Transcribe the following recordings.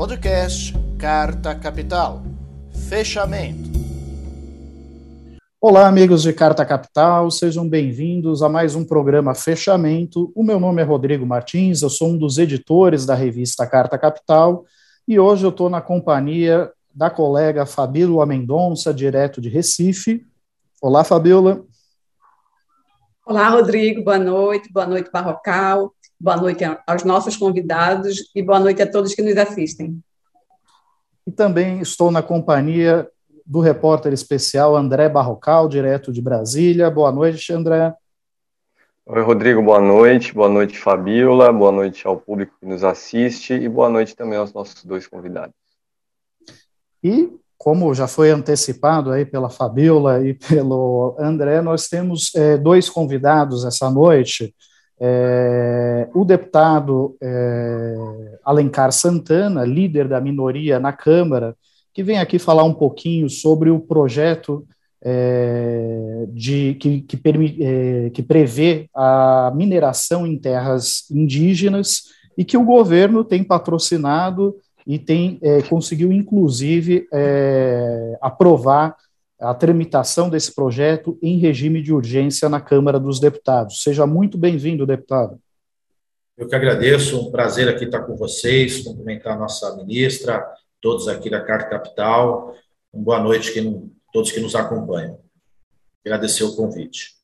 Podcast Carta Capital. Fechamento. Olá, amigos de Carta Capital, sejam bem-vindos a mais um programa Fechamento. O meu nome é Rodrigo Martins, eu sou um dos editores da revista Carta Capital e hoje eu estou na companhia da colega Fabíola Mendonça, direto de Recife. Olá, Fabíola. Olá, Rodrigo, boa noite, boa noite, Barrocal, boa noite aos nossos convidados e boa noite a todos que nos assistem. E também estou na companhia do repórter especial André Barrocal, direto de Brasília. Boa noite, André. Oi, Rodrigo, boa noite. Boa noite, Fabiola. Boa noite ao público que nos assiste e boa noite também aos nossos dois convidados. E, como já foi antecipado aí pela Fabiola e pelo André, nós temos é, dois convidados essa noite. É, o deputado é, Alencar Santana, líder da minoria na Câmara, que vem aqui falar um pouquinho sobre o projeto é, de, que, que, é, que prevê a mineração em terras indígenas e que o governo tem patrocinado e tem é, conseguiu, inclusive, é, aprovar a tramitação desse projeto em regime de urgência na Câmara dos Deputados. Seja muito bem-vindo, deputado. Eu que agradeço, um prazer aqui estar com vocês, cumprimentar a nossa ministra, todos aqui da Carta Capital. Uma boa noite a todos que nos acompanham. Agradecer o convite.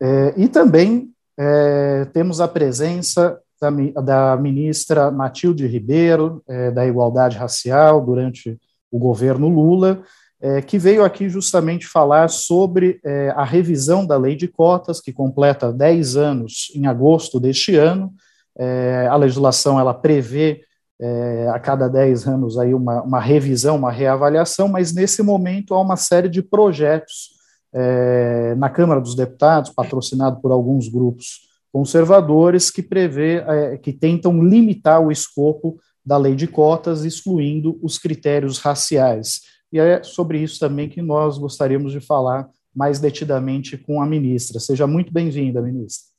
É, e também é, temos a presença da, da ministra Matilde Ribeiro, é, da Igualdade Racial, durante o governo Lula, é, que veio aqui justamente falar sobre é, a revisão da lei de cotas, que completa 10 anos em agosto deste ano. É, a legislação ela prevê é, a cada 10 anos aí uma, uma, revisão, uma reavaliação, mas nesse momento há uma série de projetos é, na Câmara dos Deputados, patrocinado por alguns grupos conservadores, que prevê, é, que tentam limitar o escopo da lei de cotas, excluindo os critérios raciais. E é sobre isso também que nós gostaríamos de falar mais detidamente com a ministra. Seja muito bem-vinda, ministra.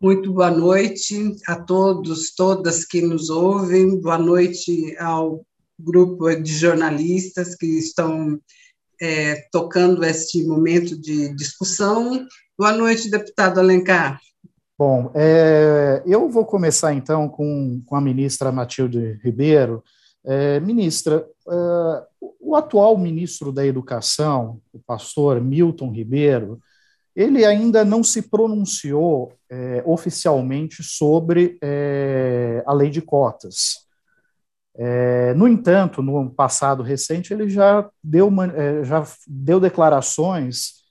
Muito boa noite a todos, todas que nos ouvem, boa noite ao grupo de jornalistas que estão é, tocando este momento de discussão. Boa noite, deputado Alencar. Bom, é, eu vou começar então com, com a ministra Matilde Ribeiro. É, ministra, é, o atual ministro da Educação, o pastor Milton Ribeiro, ele ainda não se pronunciou é, oficialmente sobre é, a lei de cotas. É, no entanto, no passado recente, ele já deu, uma, é, já deu declarações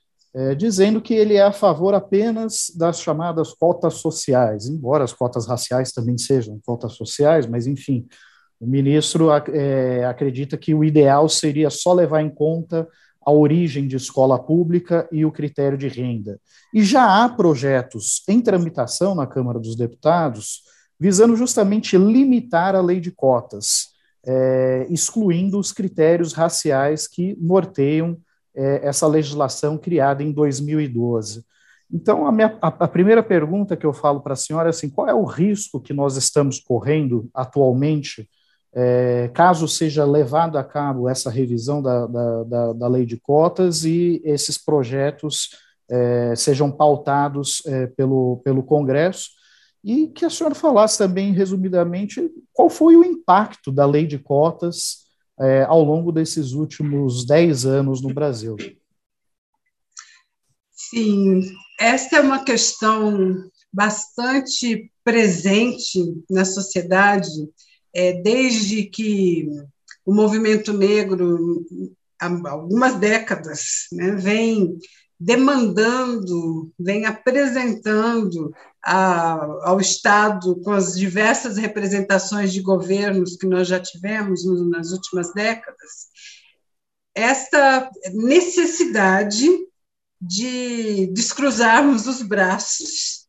dizendo que ele é a favor apenas das chamadas cotas sociais, embora as cotas raciais também sejam cotas sociais, mas enfim, o ministro é, acredita que o ideal seria só levar em conta a origem de escola pública e o critério de renda. E já há projetos em tramitação na Câmara dos Deputados visando justamente limitar a lei de cotas, é, excluindo os critérios raciais que norteiam é, essa legislação criada em 2012. Então, a, minha, a, a primeira pergunta que eu falo para a senhora é assim: qual é o risco que nós estamos correndo atualmente é, caso seja levado a cabo essa revisão da, da, da, da lei de cotas e esses projetos é, sejam pautados é, pelo, pelo Congresso, e que a senhora falasse também, resumidamente, qual foi o impacto da lei de cotas é, ao longo desses últimos dez anos no Brasil. Sim, essa é uma questão bastante presente na sociedade é, desde que o movimento negro, há algumas décadas, né, vem demandando, vem apresentando a, ao Estado, com as diversas representações de governos que nós já tivemos nas últimas décadas, esta necessidade de descruzarmos os braços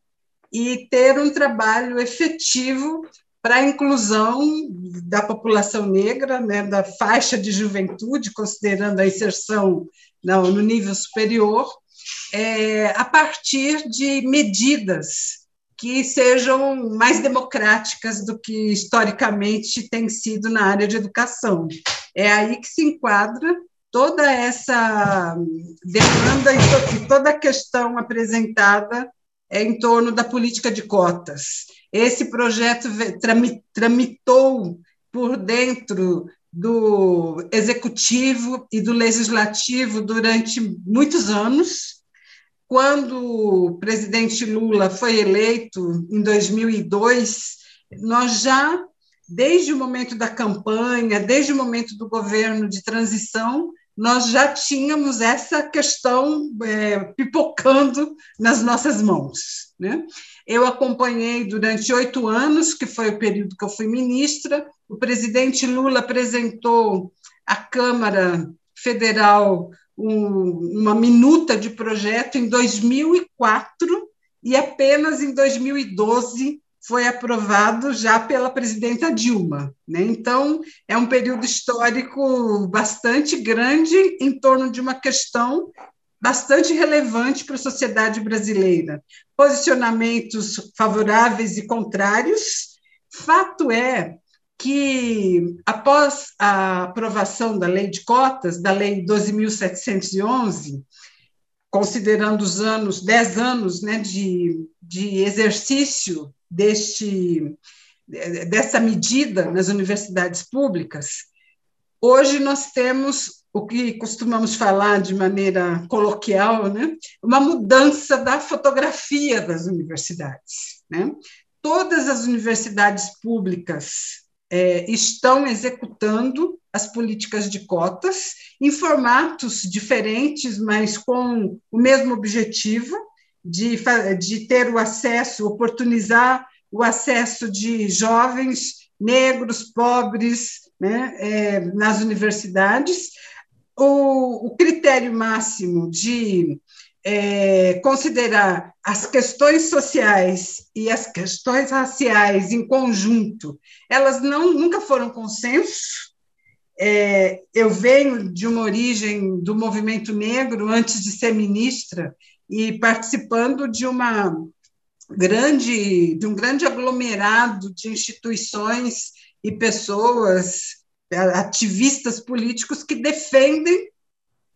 e ter um trabalho efetivo para a inclusão da população negra, né, da faixa de juventude, considerando a inserção no, no nível superior, é, a partir de medidas que sejam mais democráticas do que historicamente tem sido na área de educação. É aí que se enquadra toda essa demanda e toda a questão apresentada em torno da política de cotas. Esse projeto tramitou por dentro do executivo e do legislativo durante muitos anos. Quando o presidente Lula foi eleito em 2002, nós já, desde o momento da campanha, desde o momento do governo de transição, nós já tínhamos essa questão é, pipocando nas nossas mãos. Né? Eu acompanhei durante oito anos, que foi o período que eu fui ministra, o presidente Lula apresentou à Câmara Federal um, uma minuta de projeto em 2004 e apenas em 2012 foi aprovado já pela presidenta Dilma. Né? Então, é um período histórico bastante grande em torno de uma questão bastante relevante para a sociedade brasileira. Posicionamentos favoráveis e contrários. Fato é que, após a aprovação da lei de cotas, da lei 12.711, considerando os anos, dez anos né, de, de exercício deste, dessa medida nas universidades públicas, hoje nós temos o que costumamos falar de maneira coloquial, né? uma mudança da fotografia das universidades. Né? Todas as universidades públicas é, estão executando as políticas de cotas em formatos diferentes, mas com o mesmo objetivo, de, de ter o acesso, oportunizar o acesso de jovens negros, pobres, né, é, nas universidades. O, o, critério máximo de é, considerar as questões sociais e as questões raciais em conjunto, elas não, nunca foram consenso. É, eu venho de uma origem do movimento negro antes de ser ministra, e participando de uma grande de um grande aglomerado de instituições e pessoas ativistas políticos que defendem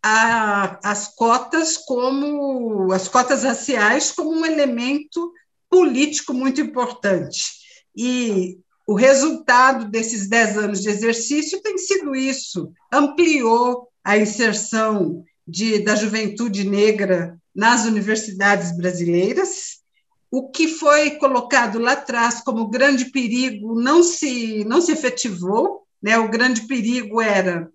a, as cotas como as cotas raciais como um elemento político muito importante e o resultado desses dez anos de exercício tem sido isso ampliou a inserção de, da juventude negra nas universidades brasileiras. O que foi colocado lá atrás como grande perigo não se, não se efetivou, né? o grande perigo era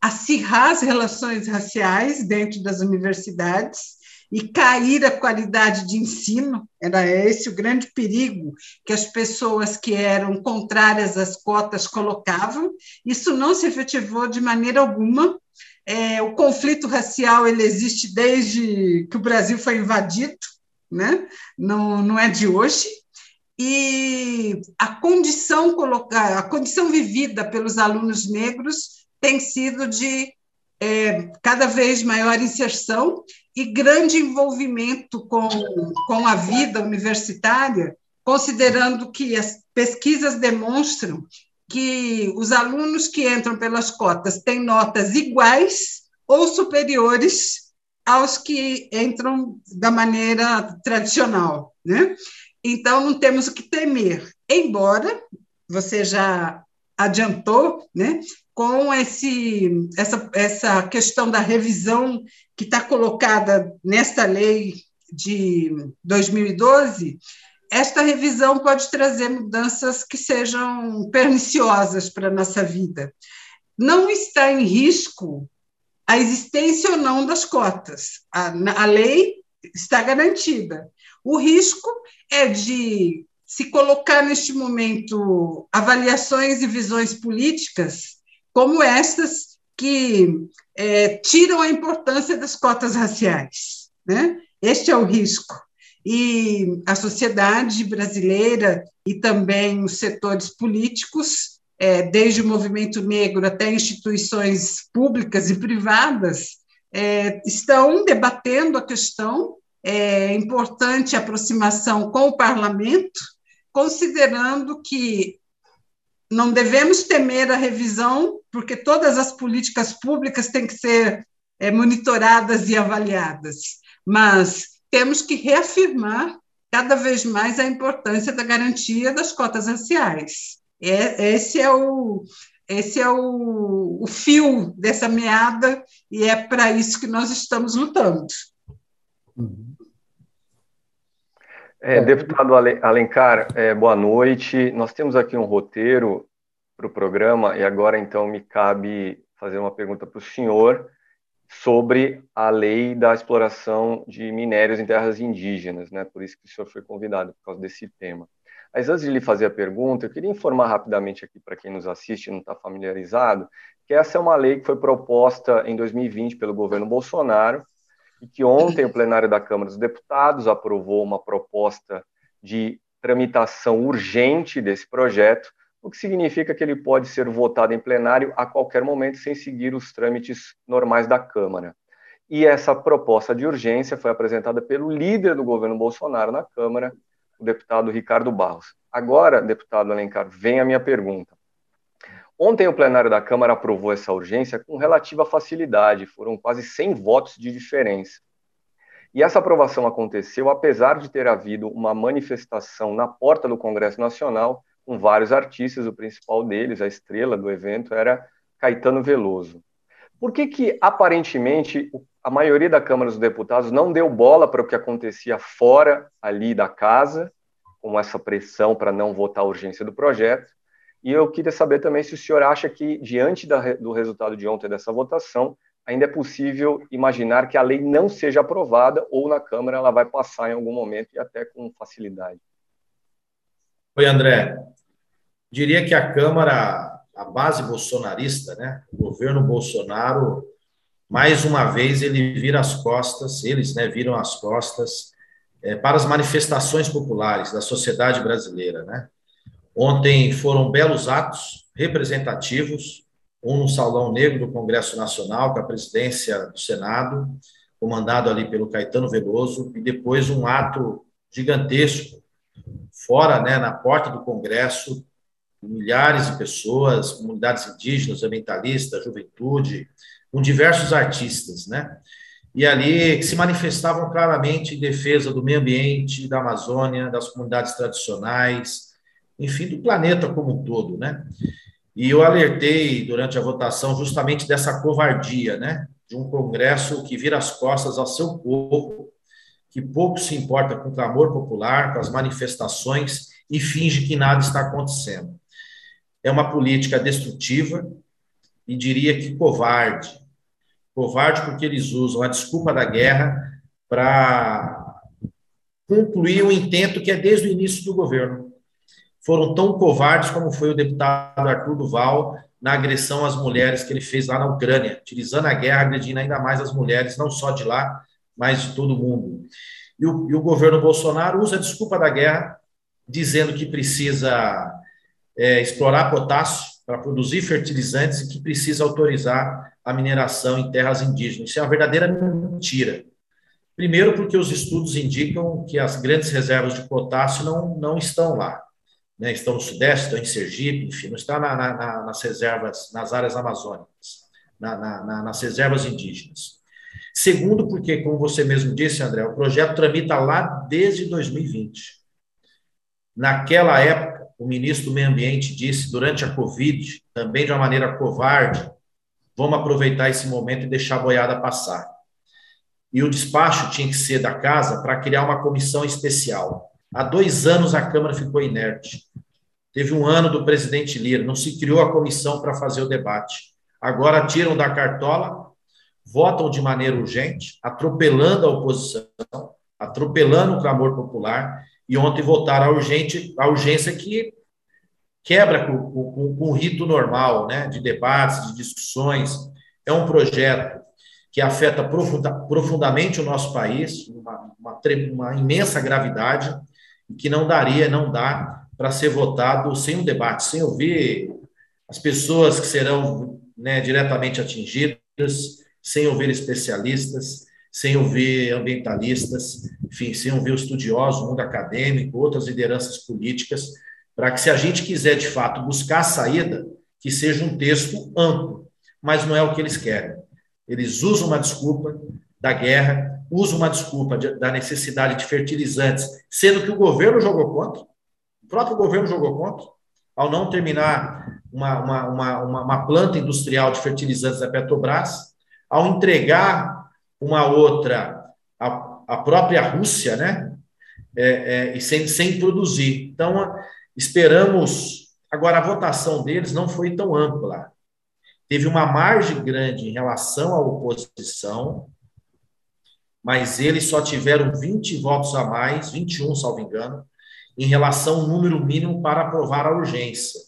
acirrar as relações raciais dentro das universidades e cair a qualidade de ensino, era esse o grande perigo que as pessoas que eram contrárias às cotas colocavam. Isso não se efetivou de maneira alguma, é, o conflito racial ele existe desde que o Brasil foi invadido, né? não, não é de hoje, e a condição colocada, a condição vivida pelos alunos negros tem sido de é, cada vez maior inserção e grande envolvimento com, com a vida universitária, considerando que as pesquisas demonstram que os alunos que entram pelas cotas têm notas iguais ou superiores aos que entram da maneira tradicional, né? Então não temos o que temer, embora você já adiantou, né? Com esse essa essa questão da revisão que está colocada nesta lei de 2012, esta revisão pode trazer mudanças que sejam perniciosas para a nossa vida. Não está em risco a existência ou não das cotas. A, a lei está garantida. O risco é de se colocar neste momento avaliações e visões políticas como estas que é, tiram a importância das cotas raciais. Né? Este é o risco e a sociedade brasileira e também os setores políticos, é, desde o movimento negro até instituições públicas e privadas, é, estão debatendo a questão é importante aproximação com o parlamento, considerando que não devemos temer a revisão, porque todas as políticas públicas têm que ser é, monitoradas e avaliadas, mas temos que reafirmar cada vez mais a importância da garantia das cotas raciais. É, esse é o, esse é o, o fio dessa meada e é para isso que nós estamos lutando. É, deputado Alencar, é, boa noite. Nós temos aqui um roteiro para o programa e agora então me cabe fazer uma pergunta para o senhor sobre a lei da exploração de minérios em terras indígenas, né? Por isso que o senhor foi convidado por causa desse tema. Mas antes de lhe fazer a pergunta, eu queria informar rapidamente aqui para quem nos assiste e não está familiarizado, que essa é uma lei que foi proposta em 2020 pelo governo Bolsonaro e que ontem o plenário da Câmara dos Deputados aprovou uma proposta de tramitação urgente desse projeto, o que significa que ele pode ser votado em plenário a qualquer momento sem seguir os trâmites normais da Câmara. E essa proposta de urgência foi apresentada pelo líder do governo Bolsonaro na Câmara, o deputado Ricardo Barros. Agora, deputado Alencar, vem a minha pergunta. Ontem o plenário da Câmara aprovou essa urgência com relativa facilidade, foram quase 100 votos de diferença. E essa aprovação aconteceu apesar de ter havido uma manifestação na porta do Congresso Nacional com vários artistas, o principal deles, a estrela do evento, era Caetano Veloso. Por que que, aparentemente, a maioria da Câmara dos Deputados não deu bola para o que acontecia fora ali da casa, com essa pressão para não votar a urgência do projeto? E eu queria saber também se o senhor acha que, diante da, do resultado de ontem dessa votação, ainda é possível imaginar que a lei não seja aprovada ou na Câmara ela vai passar em algum momento e até com facilidade. Oi, André diria que a Câmara, a base bolsonarista, né, o governo Bolsonaro, mais uma vez ele vira as costas, eles né, viram as costas é, para as manifestações populares da sociedade brasileira. Né? Ontem foram belos atos representativos, um no Salão Negro do Congresso Nacional, com a presidência do Senado, comandado ali pelo Caetano Veloso, e depois um ato gigantesco, fora, né, na porta do Congresso, milhares de pessoas, comunidades indígenas, ambientalistas, juventude, com diversos artistas, né? E ali se manifestavam claramente em defesa do meio ambiente, da Amazônia, das comunidades tradicionais, enfim, do planeta como um todo, né? E eu alertei durante a votação justamente dessa covardia, né? De um Congresso que vira as costas ao seu povo, que pouco se importa com o clamor popular, com as manifestações e finge que nada está acontecendo é uma política destrutiva e diria que covarde. Covarde porque eles usam a desculpa da guerra para concluir um intento que é desde o início do governo. Foram tão covardes como foi o deputado Arthur Duval na agressão às mulheres que ele fez lá na Ucrânia, utilizando a guerra, agredindo ainda mais as mulheres, não só de lá, mas de todo mundo. E o, e o governo Bolsonaro usa a desculpa da guerra, dizendo que precisa é, explorar potássio para produzir fertilizantes e que precisa autorizar a mineração em terras indígenas. Isso é uma verdadeira mentira. Primeiro, porque os estudos indicam que as grandes reservas de potássio não, não estão lá. Né? Estão no Sudeste, estão em Sergipe, enfim, não está na, na, nas reservas, nas áreas amazônicas, na, nas reservas indígenas. Segundo, porque, como você mesmo disse, André, o projeto tramita lá desde 2020. Naquela época, o ministro do Meio Ambiente disse durante a Covid, também de uma maneira covarde, vamos aproveitar esse momento e deixar a boiada passar. E o despacho tinha que ser da casa para criar uma comissão especial. Há dois anos a Câmara ficou inerte. Teve um ano do presidente Lira, não se criou a comissão para fazer o debate. Agora tiram da cartola, votam de maneira urgente, atropelando a oposição, atropelando o clamor popular e ontem votaram a, urgente, a urgência que quebra com, com, com o rito normal né, de debates, de discussões. É um projeto que afeta profunda, profundamente o nosso país, uma, uma, uma imensa gravidade, e que não daria, não dá para ser votado sem um debate, sem ouvir as pessoas que serão né, diretamente atingidas, sem ouvir especialistas, sem ouvir ambientalistas, enfim, sem ouvir estudiosos, mundo acadêmico, outras lideranças políticas, para que, se a gente quiser de fato buscar a saída, que seja um texto amplo, mas não é o que eles querem. Eles usam uma desculpa da guerra, usam uma desculpa de, da necessidade de fertilizantes, sendo que o governo jogou contra, o próprio governo jogou contra, ao não terminar uma, uma, uma, uma, planta industrial de fertilizantes da Petrobras, ao entregar uma outra, a própria Rússia, né? É, é, e sem, sem produzir. Então, esperamos. Agora, a votação deles não foi tão ampla. Teve uma margem grande em relação à oposição, mas eles só tiveram 20 votos a mais, 21, salvo engano, em relação ao número mínimo para aprovar a urgência.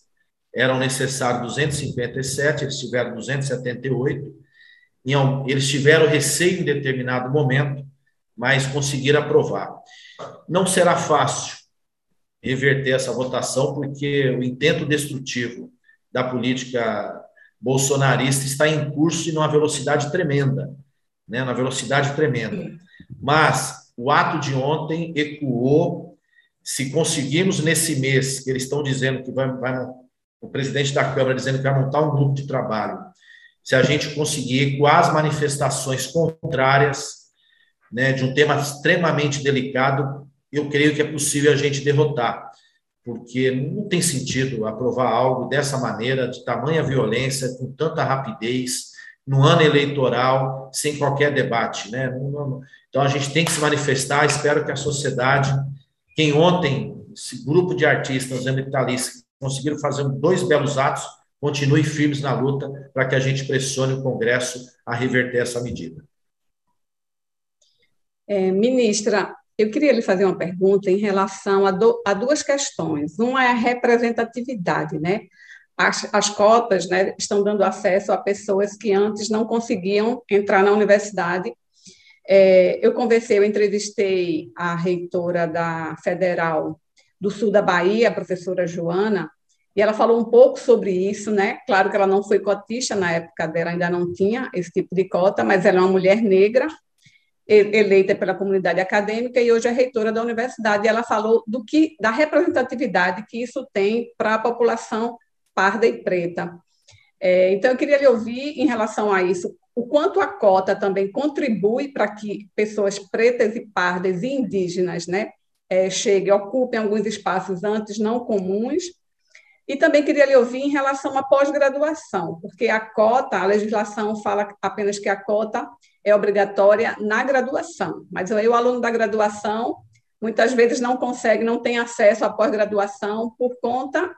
Eram necessários 257, eles tiveram 278. Eles tiveram receio em determinado momento, mas conseguiram aprovar. Não será fácil reverter essa votação, porque o intento destrutivo da política bolsonarista está em curso e numa velocidade tremenda, né, na velocidade tremenda. Mas o ato de ontem ecoou. Se conseguirmos nesse mês, que eles estão dizendo que vai, vai o presidente da Câmara dizendo que vai montar um grupo de trabalho, se a gente conseguir ecoar as manifestações contrárias, né, de um tema extremamente delicado, eu creio que é possível a gente derrotar, porque não tem sentido aprovar algo dessa maneira, de tamanha violência, com tanta rapidez, no ano eleitoral, sem qualquer debate. Né? Então a gente tem que se manifestar, espero que a sociedade, quem ontem, esse grupo de artistas ambientalistas conseguiram fazer dois belos atos, continue firmes na luta para que a gente pressione o Congresso a reverter essa medida. É, ministra, eu queria lhe fazer uma pergunta em relação a, do, a duas questões. Uma é a representatividade, né? As, as, cotas né, estão dando acesso a pessoas que antes não conseguiam entrar na universidade. É, eu conversei, eu entrevistei a reitora da Federal do Sul da Bahia, a professora Joana, e ela falou um pouco sobre isso, né? Claro que ela não foi cotista na época dela, ainda não tinha esse tipo de cota, mas ela é uma mulher negra eleita pela comunidade acadêmica e hoje é reitora da universidade. E ela falou do que da representatividade que isso tem para a população parda e preta. É, então, eu queria lhe ouvir em relação a isso, o quanto a cota também contribui para que pessoas pretas e pardas e indígenas né, é, cheguem, ocupem alguns espaços antes não comuns. E também queria lhe ouvir em relação à pós-graduação, porque a cota, a legislação fala apenas que a cota é obrigatória na graduação, mas aí o aluno da graduação muitas vezes não consegue, não tem acesso à pós-graduação por conta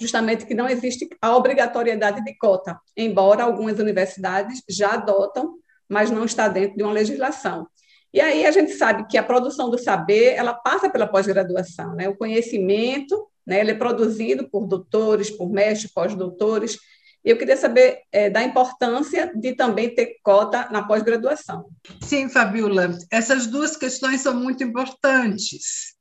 justamente que não existe a obrigatoriedade de cota, embora algumas universidades já adotam, mas não está dentro de uma legislação. E aí a gente sabe que a produção do saber, ela passa pela pós-graduação, né? O conhecimento, né, ele é produzido por doutores, por mestres, pós-doutores, eu queria saber é, da importância de também ter cota na pós-graduação. Sim, Fabiola, essas duas questões são muito importantes.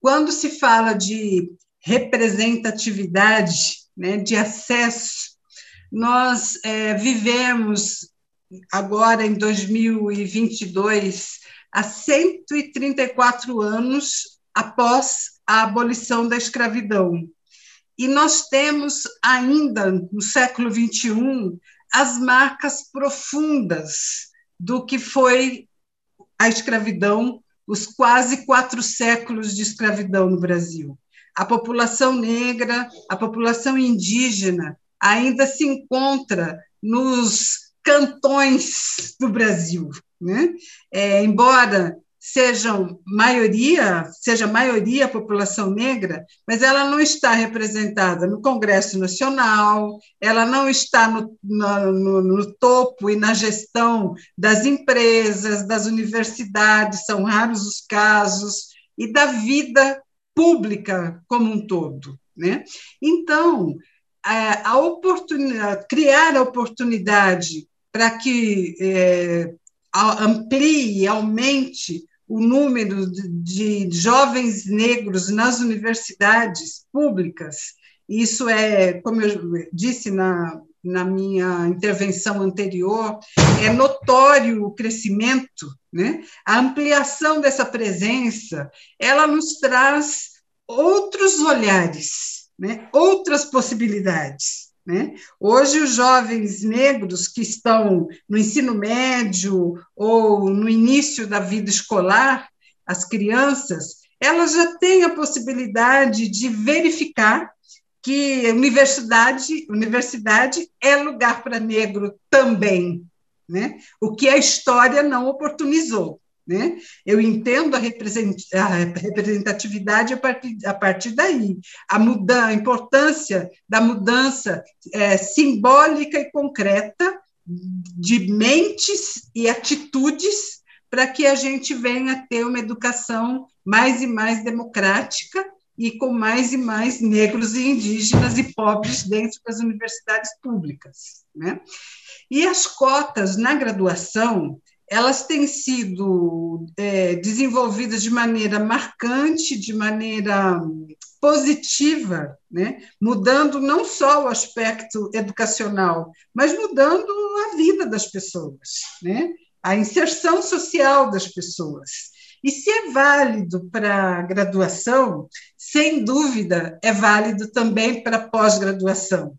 Quando se fala de representatividade, né, de acesso, nós é, vivemos agora em 2022 há 134 anos após a abolição da escravidão. E nós temos ainda, no século XXI, as marcas profundas do que foi a escravidão, os quase quatro séculos de escravidão no Brasil. A população negra, a população indígena ainda se encontra nos cantões do Brasil. Né? É, embora sejam maioria, seja maioria a população negra, mas ela não está representada no Congresso Nacional, ela não está no, no, no, topo e na gestão das empresas, das universidades, são raros os casos, e da vida pública como um todo. Né? Então, a, a oportunidade, criar a oportunidade para que é, amplie, aumente o número de, de jovens negros nas universidades públicas. Isso é, como eu disse na, na minha intervenção anterior, é notório o crescimento, né? a ampliação dessa presença, ela nos traz outros olhares, né? outras possibilidades. Né? Hoje, os jovens negros que estão no ensino médio ou no início da vida escolar, as crianças, elas já têm a possibilidade de verificar que universidade, universidade é lugar para negro também, né? o que a história não oportunizou. Né? Eu entendo a, representatividade a partir, a partir daí, a, muda, a importância da mudança é, simbólica e concreta de mentes e atitudes para que a gente venha ter uma educação mais e mais democrática e com mais e mais negros e indígenas e pobres dentro das universidades públicas. Né? E as cotas na graduação, elas têm sido é, desenvolvidas de maneira marcante, de maneira positiva, né? mudando não só o aspecto educacional, mas mudando a vida das pessoas, né? a inserção social das pessoas. E se é válido para graduação, sem dúvida é válido também para pós-graduação.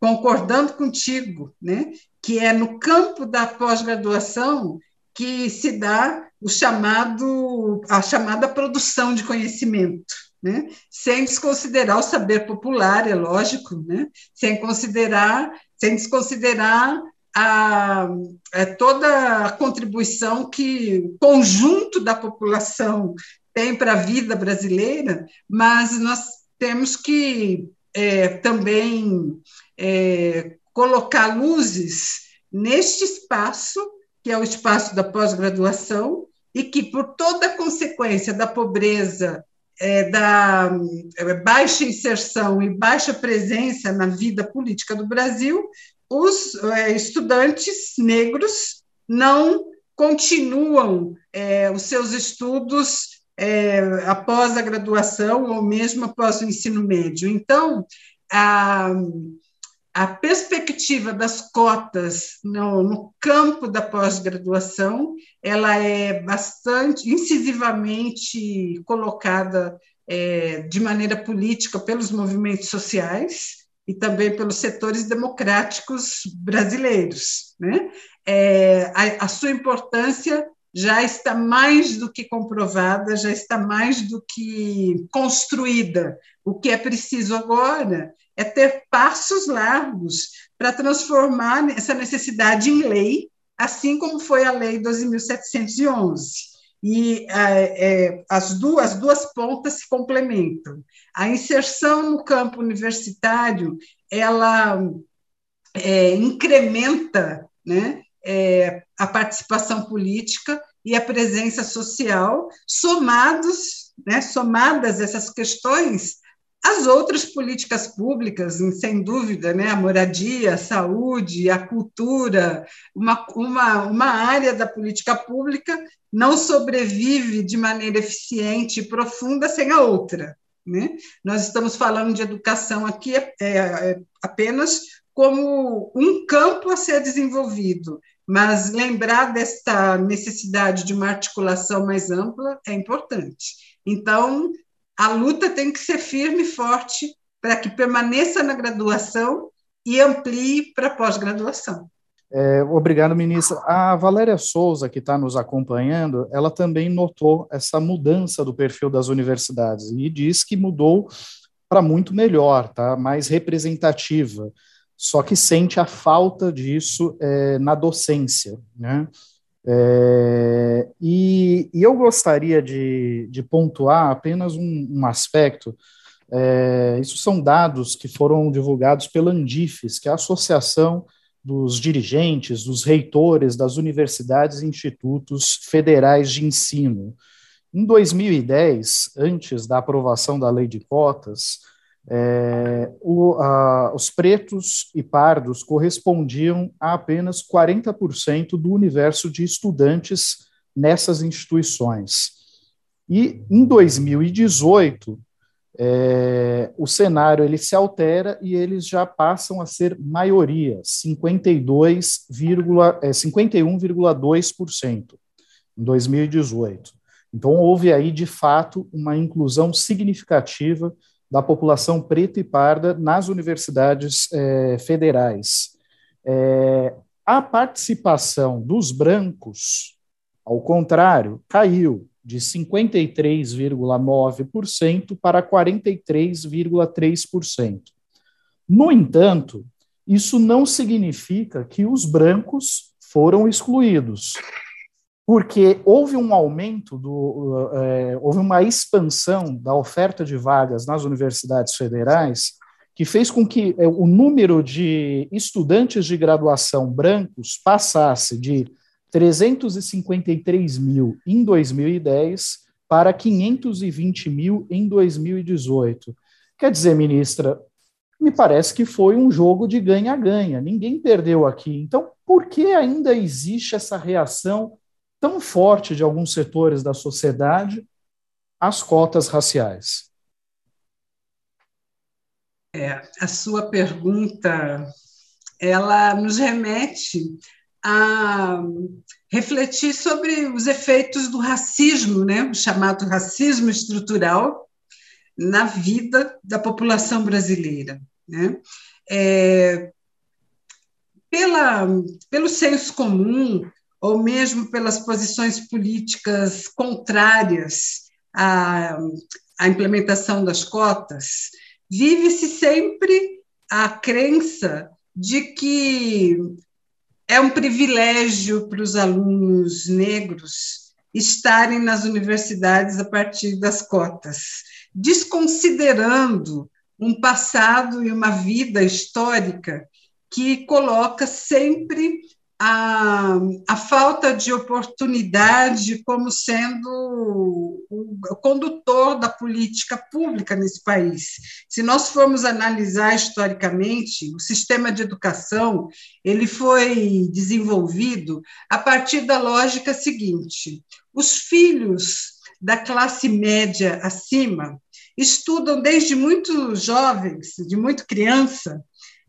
Concordando contigo, né, que é no campo da pós-graduação que se dá o chamado, a chamada produção de conhecimento, né? sem desconsiderar o saber popular, é lógico, né? sem considerar, sem desconsiderar a, a, é, toda a contribuição que o conjunto da população tem para a vida brasileira, mas nós temos que é, também é, colocar luzes neste espaço que é o espaço da pós-graduação, e que, por toda a consequência da pobreza, é, da é, baixa inserção e baixa presença na vida política do Brasil, os é, estudantes negros não continuam é, os seus estudos é, após a graduação ou mesmo após o ensino médio. Então, a, a perspectiva das cotas no, no campo da pós-graduação ela é bastante incisivamente colocada é, de maneira política pelos movimentos sociais e também pelos setores democráticos brasileiros. Né? É, a, a sua importância já está mais do que comprovada, já está mais do que construída. O que é preciso agora é ter passos largos para transformar essa necessidade em lei, assim como foi a Lei 12.711. E é, é, as, duas, as duas pontas se complementam. A inserção no campo universitário, ela é, incrementa né, é, a participação política e a presença social, somados, né, somadas essas questões as outras políticas públicas, sem dúvida, né, a moradia, a saúde, a cultura, uma, uma, uma área da política pública não sobrevive de maneira eficiente e profunda sem a outra. Né? Nós estamos falando de educação aqui é, é, é apenas como um campo a ser desenvolvido, mas lembrar desta necessidade de uma articulação mais ampla é importante. Então, a luta tem que ser firme e forte para que permaneça na graduação e amplie para pós-graduação. É, obrigado, ministra. A Valéria Souza, que está nos acompanhando, ela também notou essa mudança do perfil das universidades e diz que mudou para muito melhor, tá? mais representativa, só que sente a falta disso é, na docência. Né? É, e, e, eu gostaria de, de pontuar apenas um, um aspecto. É, isso são dados que foram divulgados pela Andifes, que é a Associação dos Dirigentes, dos Reitores das Universidades e Institutos Federais de Ensino. Em 2010, antes da aprovação da lei de cotas, é, o, a, os pretos e pardos correspondiam a apenas 40% do universo de estudantes nessas instituições. E em 2018, é, o cenário ele se altera e eles já passam a ser maioria, 52, é, 51,2% em 2018. Então, houve aí, de fato, uma inclusão significativa da população preta e parda nas universidades é, federais. É, a participação dos brancos, ao contrário, caiu de 53,9% para 43,3%. No entanto, isso não significa que os brancos foram excluídos porque houve um aumento, do, é, houve uma expansão da oferta de vagas nas universidades federais, que fez com que é, o número de estudantes de graduação brancos passasse de 353 mil em 2010 para 520 mil em 2018. Quer dizer, ministra, me parece que foi um jogo de ganha-ganha, ninguém perdeu aqui. Então, por que ainda existe essa reação tão forte de alguns setores da sociedade às cotas raciais? É, a sua pergunta ela nos remete a refletir sobre os efeitos do racismo, né, o chamado racismo estrutural, na vida da população brasileira. Né? É, pela, pelo senso comum, ou mesmo pelas posições políticas contrárias à, à implementação das cotas, vive-se sempre a crença de que é um privilégio para os alunos negros estarem nas universidades a partir das cotas, desconsiderando um passado e uma vida histórica que coloca sempre a, a falta de oportunidade como sendo o, condutor da política pública nesse país. Se nós formos analisar historicamente, o sistema de educação ele foi desenvolvido a partir da lógica seguinte: os filhos da classe média acima estudam desde muito jovens, de muito criança,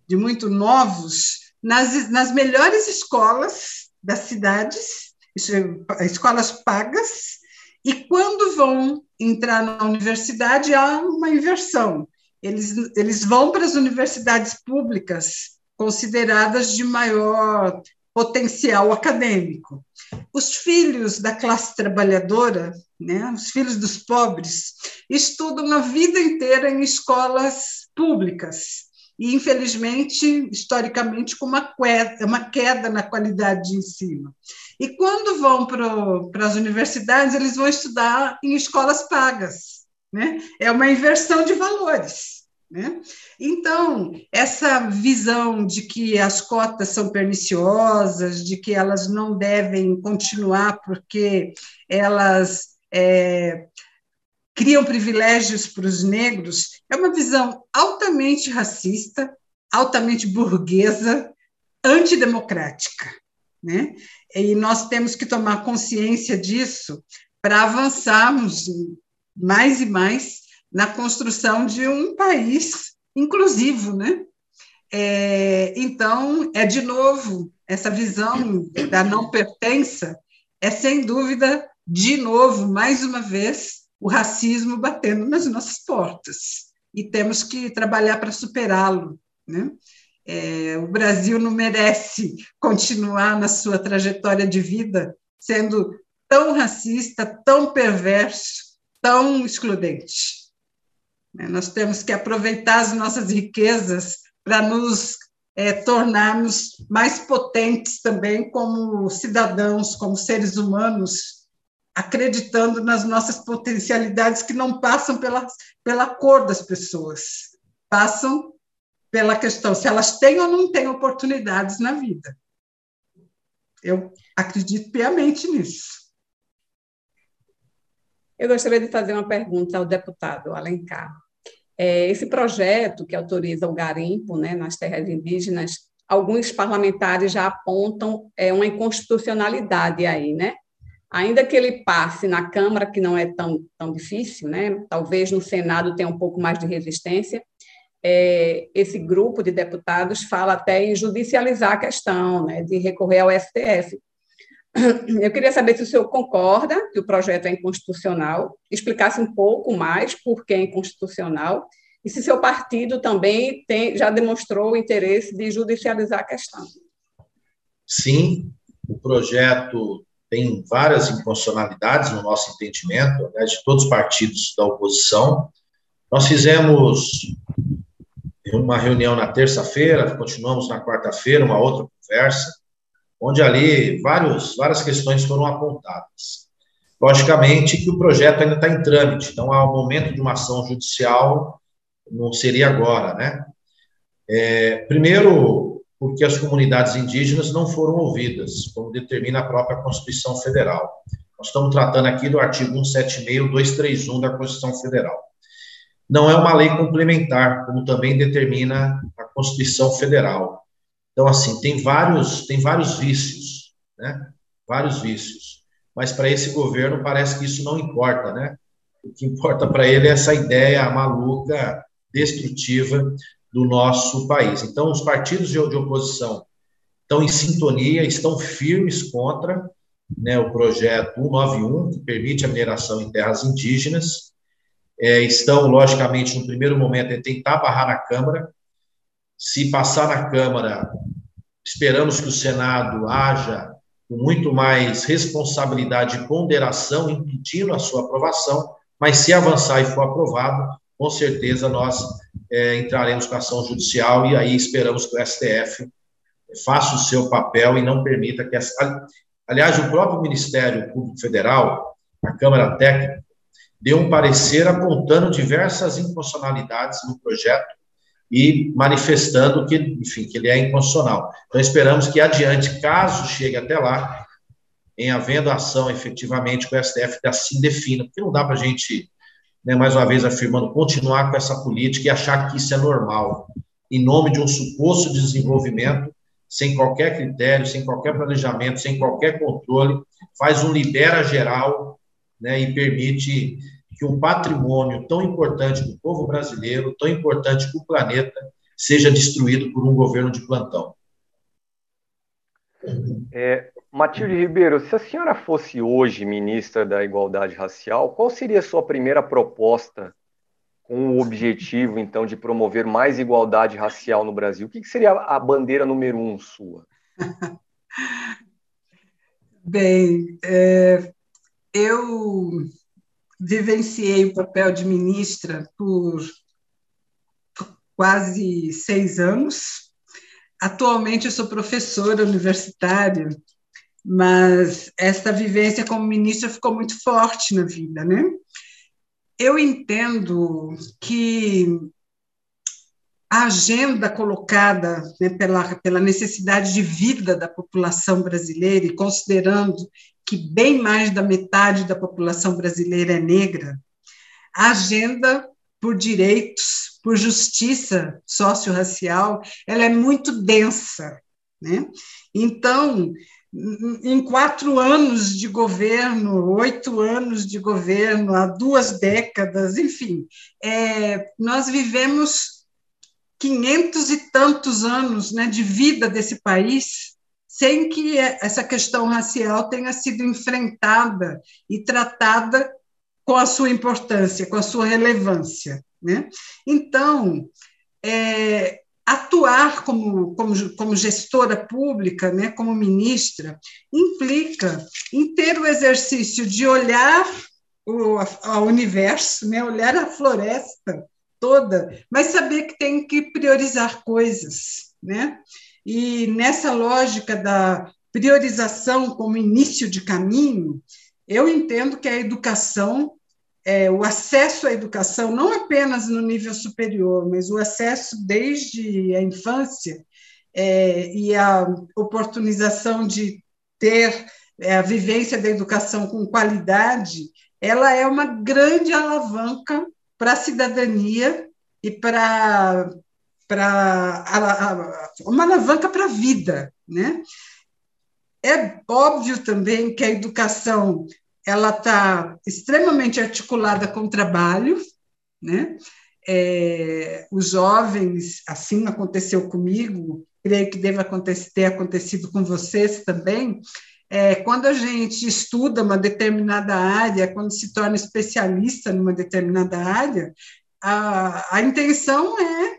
de muito novos, nas, nas melhores escolas das cidades, é, escolas pagas, e quando vão entrar na universidade, há uma inversão. Eles, eles vão para as universidades públicas, consideradas de maior potencial acadêmico. Os filhos da classe trabalhadora, né, os filhos dos pobres, estudam a vida inteira em escolas públicas e, infelizmente, historicamente, com uma queda, uma queda na qualidade de ensino. E quando vão para as universidades, eles vão estudar em escolas pagas. Né? É uma inversão de valores. Né? Então, essa visão de que as cotas são perniciosas, de que elas não devem continuar porque elas é, criam privilégios para os negros, é uma visão altamente racista, altamente burguesa, antidemocrática. Né? E nós temos que tomar consciência disso para avançarmos mais e mais na construção de um país inclusivo. Né? É, então, é de novo, essa visão da não pertença é, sem dúvida, de novo, mais uma vez, o racismo batendo nas nossas portas e temos que trabalhar para superá-lo. Né? É, o Brasil não merece continuar na sua trajetória de vida sendo tão racista, tão perverso, tão excludente. É, nós temos que aproveitar as nossas riquezas para nos é, tornarmos mais potentes também como cidadãos, como seres humanos, acreditando nas nossas potencialidades que não passam pela, pela cor das pessoas, passam pela questão se elas têm ou não têm oportunidades na vida. Eu acredito piamente nisso. Eu gostaria de fazer uma pergunta ao deputado Alencar. É, esse projeto que autoriza o garimpo né, nas terras indígenas, alguns parlamentares já apontam é, uma inconstitucionalidade aí, né? Ainda que ele passe na Câmara, que não é tão, tão difícil, né? talvez no Senado tenha um pouco mais de resistência, é, esse grupo de deputados fala até em judicializar a questão, né, de recorrer ao STF. Eu queria saber se o senhor concorda que o projeto é inconstitucional, explicasse um pouco mais por que é inconstitucional, e se seu partido também tem, já demonstrou o interesse de judicializar a questão. Sim, o projeto tem várias inconstitucionalidades no nosso entendimento, né, de todos os partidos da oposição. Nós fizemos uma reunião na terça-feira, continuamos na quarta-feira, uma outra conversa, onde ali vários, várias questões foram apontadas. Logicamente que o projeto ainda está em trâmite, então, ao momento de uma ação judicial, não seria agora, né? É, primeiro, porque as comunidades indígenas não foram ouvidas, como determina a própria Constituição Federal. Nós estamos tratando aqui do artigo 176, 231 da Constituição Federal. Não é uma lei complementar, como também determina a Constituição Federal. Então, assim, tem vários, tem vários vícios, né? Vários vícios. Mas para esse governo parece que isso não importa, né? O que importa para ele é essa ideia maluca, destrutiva do nosso país. Então, os partidos de, de oposição estão em sintonia, estão firmes contra né, o projeto 191, que permite a mineração em terras indígenas, é, estão, logicamente, no primeiro momento, é tentar barrar na Câmara. Se passar na Câmara, esperamos que o Senado haja com muito mais responsabilidade e ponderação, impedindo a sua aprovação, mas se avançar e for aprovado, com certeza nós é, entraremos com ação judicial e aí esperamos que o STF faça o seu papel e não permita que... Essa... Aliás, o próprio Ministério Público Federal, a Câmara Técnica, deu um parecer apontando diversas inconstitucionalidades no projeto e manifestando que, enfim, que ele é inconstitucional. Então, esperamos que adiante, caso chegue até lá, em havendo ação efetivamente com o STF, assim defina, porque não dá para a gente, né, mais uma vez afirmando, continuar com essa política e achar que isso é normal, em nome de um suposto desenvolvimento, sem qualquer critério, sem qualquer planejamento, sem qualquer controle, faz um libera geral né, e permite que um patrimônio tão importante para o povo brasileiro, tão importante para o planeta, seja destruído por um governo de plantão. É, Matilde Ribeiro, se a senhora fosse hoje ministra da Igualdade Racial, qual seria a sua primeira proposta com o objetivo, então, de promover mais igualdade racial no Brasil? O que seria a bandeira número um sua? Bem, é, eu vivenciei o papel de ministra por quase seis anos. Atualmente eu sou professora universitária, mas essa vivência como ministra ficou muito forte na vida, né? Eu entendo que a agenda colocada né, pela, pela necessidade de vida da população brasileira, e considerando que bem mais da metade da população brasileira é negra, a agenda por direitos, por justiça socio-racial, ela é muito densa. Né? Então, em quatro anos de governo, oito anos de governo, há duas décadas, enfim, é, nós vivemos quinhentos e tantos anos né, de vida desse país sem que essa questão racial tenha sido enfrentada e tratada com a sua importância, com a sua relevância. Né? Então, é, atuar como, como, como gestora pública, né, como ministra, implica em ter o exercício de olhar o ao universo, né, olhar a floresta toda, mas saber que tem que priorizar coisas, né? E nessa lógica da priorização como início de caminho, eu entendo que a educação, é, o acesso à educação, não apenas no nível superior, mas o acesso desde a infância é, e a oportunização de ter é, a vivência da educação com qualidade, ela é uma grande alavanca para a cidadania e para para uma alavanca para a vida, né? é óbvio também que a educação ela está extremamente articulada com o trabalho, né? É, os jovens, assim aconteceu comigo, creio que deve acontecer, ter acontecido com vocês também. É, quando a gente estuda uma determinada área, quando se torna especialista numa determinada área, a, a intenção é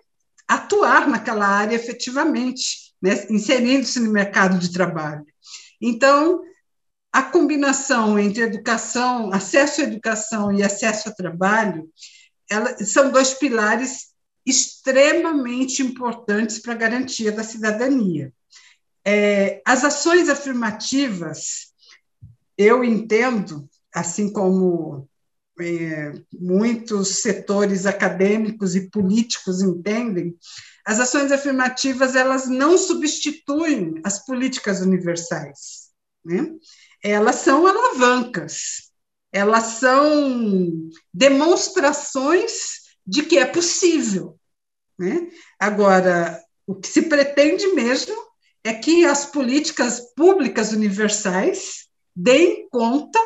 atuar naquela área efetivamente, né, inserindo-se no mercado de trabalho. Então, a combinação entre educação, acesso à educação e acesso ao trabalho, ela, são dois pilares extremamente importantes para a garantia da cidadania. É, as ações afirmativas, eu entendo, assim como é, muitos setores acadêmicos e políticos entendem, as ações afirmativas elas não substituem as políticas universais, né? Elas são alavancas, elas são demonstrações de que é possível, né? Agora, o que se pretende mesmo é que as políticas públicas universais deem conta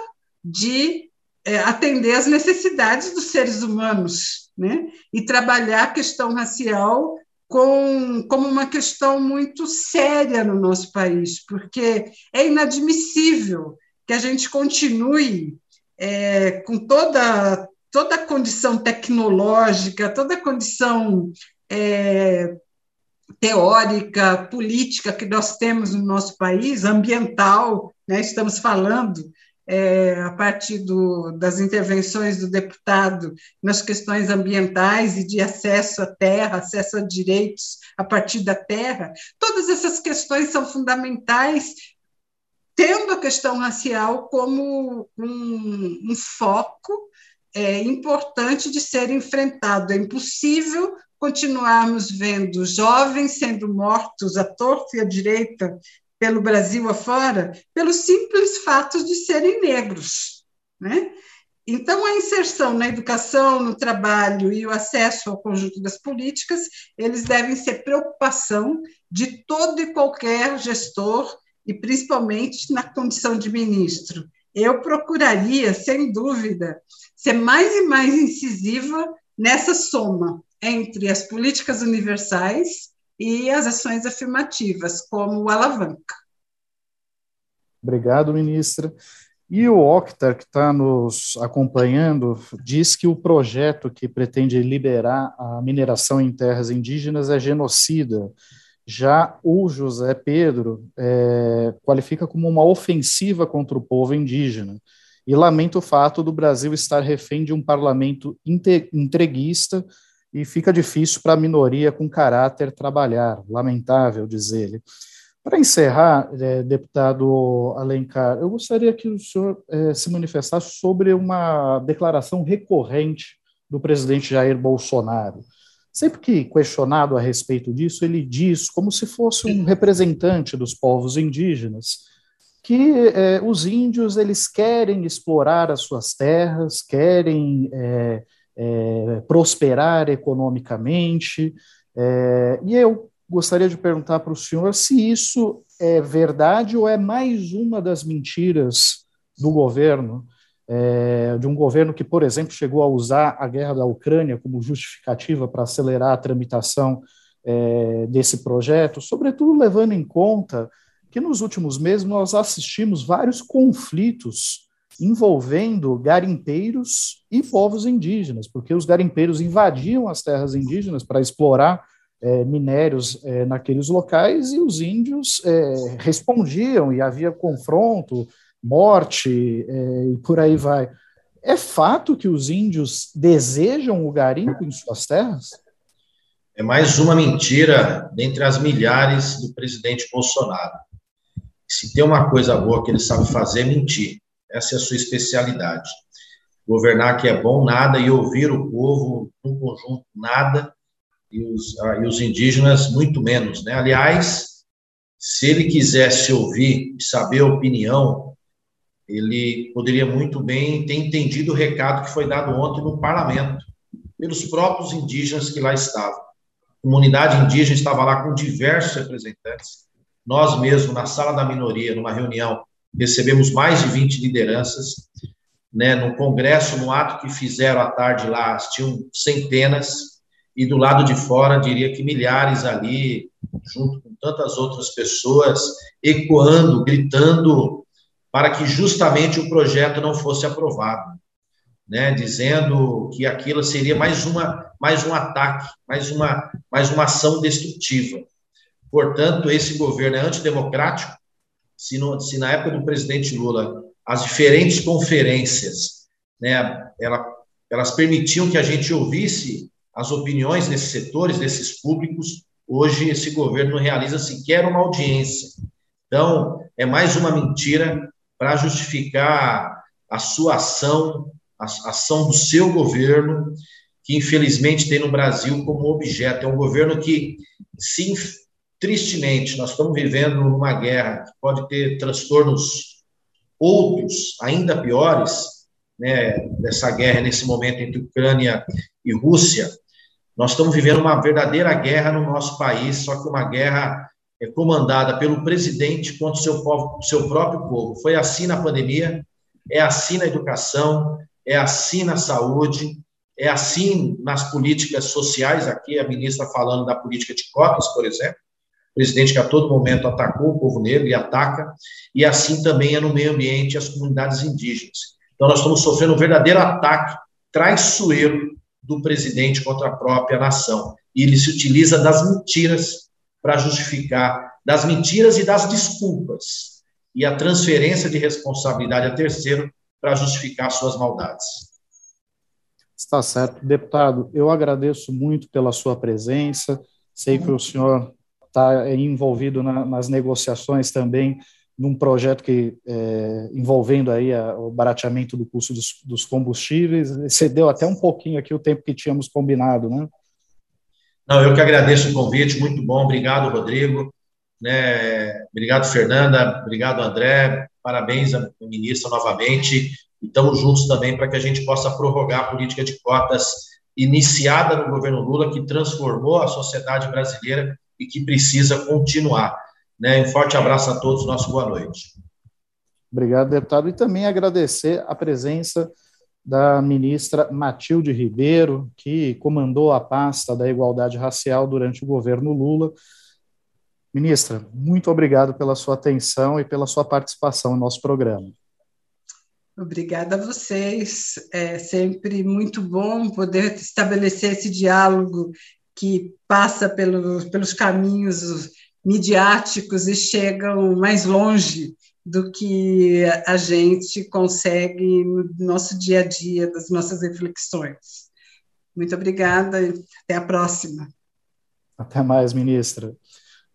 de é, atender às necessidades dos seres humanos, né? E trabalhar a questão racial com, como uma questão muito séria no nosso país, porque é inadmissível que a gente continue é, com toda, toda a condição tecnológica, toda a condição é, teórica, política que nós temos no nosso país, ambiental, né, estamos falando, é, a partir do, das intervenções do deputado nas questões ambientais e de acesso à terra, acesso a direitos a partir da terra, todas essas questões são fundamentais, tendo a questão racial como um, um foco é, importante de ser enfrentado. É impossível continuarmos vendo jovens sendo mortos à torta e à direita pelo Brasil afora, pelo simples fato de serem negros. Né? Então, a inserção na educação, no trabalho e o acesso ao conjunto das políticas, eles devem ser preocupação de todo e qualquer gestor, e principalmente na condição de ministro. Eu procuraria, sem dúvida, ser mais e mais incisiva nessa soma entre as políticas universais e as ações afirmativas, como alavanca. Obrigado, ministra. E o Octar, que está nos acompanhando, diz que o projeto que pretende liberar a mineração em terras indígenas é genocida. Já o José Pedro é, qualifica como uma ofensiva contra o povo indígena e lamenta o fato do Brasil estar refém de um parlamento entreguista e fica difícil para a minoria com caráter trabalhar, lamentável, diz ele. Para encerrar, é, deputado Alencar, eu gostaria que o senhor é, se manifestasse sobre uma declaração recorrente do presidente Jair Bolsonaro. Sempre que questionado a respeito disso, ele diz, como se fosse um representante dos povos indígenas, que é, os índios eles querem explorar as suas terras, querem é, prosperar economicamente. É, e eu gostaria de perguntar para o senhor se isso é verdade ou é mais uma das mentiras do governo, é, de um governo que, por exemplo, chegou a usar a guerra da Ucrânia como justificativa para acelerar a tramitação é, desse projeto, sobretudo levando em conta que nos últimos meses nós assistimos vários conflitos envolvendo garimpeiros e povos indígenas, porque os garimpeiros invadiam as terras indígenas para explorar é, minérios é, naqueles locais e os índios é, respondiam e havia confronto, morte é, e por aí vai. É fato que os índios desejam o garimpo em suas terras? É mais uma mentira dentre as milhares do presidente Bolsonaro. Se tem uma coisa boa que ele sabe fazer, é mentir. Essa é a sua especialidade. Governar que é bom, nada, e ouvir o povo, um conjunto, nada, e os, ah, e os indígenas, muito menos. Né? Aliás, se ele quisesse ouvir saber a opinião, ele poderia muito bem ter entendido o recado que foi dado ontem no parlamento, pelos próprios indígenas que lá estavam. A comunidade indígena estava lá com diversos representantes, Nós mesmo, na sala da minoria, numa reunião, recebemos mais de 20 lideranças. Né, no congresso, no ato que fizeram à tarde lá, tinham centenas, e do lado de fora, diria que milhares ali, junto com tantas outras pessoas, ecoando, gritando, para que justamente o projeto não fosse aprovado né, dizendo que aquilo seria mais uma mais um ataque, mais uma mais uma ação destrutiva. Portanto, esse governo é antidemocrático. Se, no, se na época do presidente Lula as diferentes conferências, né, ela, elas permitiam que a gente ouvisse as opiniões desses setores, desses públicos, hoje esse governo não realiza sequer uma audiência. Então, é mais uma mentira para justificar a sua ação a ação do seu governo, que infelizmente tem no Brasil como objeto. É um governo que, sim, tristemente, nós estamos vivendo uma guerra que pode ter transtornos outros, ainda piores, né, dessa guerra nesse momento entre Ucrânia e Rússia. Nós estamos vivendo uma verdadeira guerra no nosso país, só que uma guerra é comandada pelo presidente contra o seu, povo, seu próprio povo. Foi assim na pandemia, é assim na educação, é assim na saúde, é assim nas políticas sociais. Aqui a ministra falando da política de cotas, por exemplo, presidente que a todo momento atacou o povo negro e ataca, e assim também é no meio ambiente as comunidades indígenas. Então, nós estamos sofrendo um verdadeiro ataque traiçoeiro do presidente contra a própria nação. E ele se utiliza das mentiras para justificar, das mentiras e das desculpas, e a transferência de responsabilidade a terceiro para justificar suas maldades. Está certo. Deputado, eu agradeço muito pela sua presença. Sei que o senhor está envolvido na, nas negociações também num projeto que é, envolvendo aí a, o barateamento do custo dos, dos combustíveis. Excedeu até um pouquinho aqui o tempo que tínhamos combinado, né? Não, eu que agradeço o convite, muito bom. Obrigado, Rodrigo. Né? Obrigado, Fernanda. Obrigado, André. Parabéns à ministra novamente. E estamos juntos também para que a gente possa prorrogar a política de cotas iniciada no governo Lula, que transformou a sociedade brasileira e que precisa continuar. Né? Um forte abraço a todos, nosso boa noite. Obrigado, deputado. E também agradecer a presença da ministra Matilde Ribeiro, que comandou a pasta da igualdade racial durante o governo Lula Ministra, muito obrigado pela sua atenção e pela sua participação no nosso programa. Obrigada a vocês. É sempre muito bom poder estabelecer esse diálogo que passa pelo, pelos caminhos midiáticos e chegam mais longe do que a gente consegue no nosso dia a dia, das nossas reflexões. Muito obrigada, até a próxima. Até mais, ministra.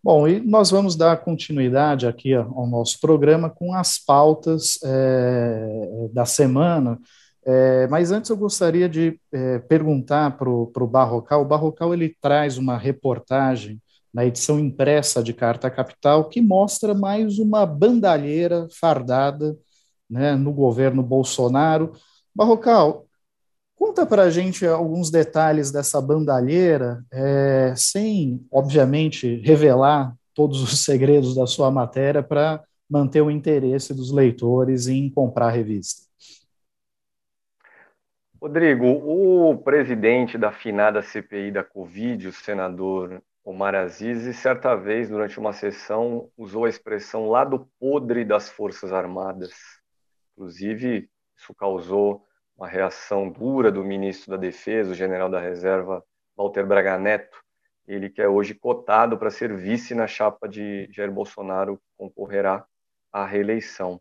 Bom, e nós vamos dar continuidade aqui ao nosso programa com as pautas é, da semana. É, mas antes eu gostaria de é, perguntar para o Barrocal. O Barrocal ele traz uma reportagem na edição impressa de Carta Capital que mostra mais uma bandalheira fardada né, no governo Bolsonaro. Barrocal, Conta para a gente alguns detalhes dessa bandalheira, é, sem, obviamente, revelar todos os segredos da sua matéria para manter o interesse dos leitores em comprar a revista. Rodrigo, o presidente da finada CPI da Covid, o senador Omar Aziz, certa vez, durante uma sessão, usou a expressão lado podre das Forças Armadas. Inclusive, isso causou uma reação dura do ministro da Defesa, o general da Reserva, Walter Braga Neto, ele que é hoje cotado para ser vice na chapa de Jair Bolsonaro, concorrerá à reeleição.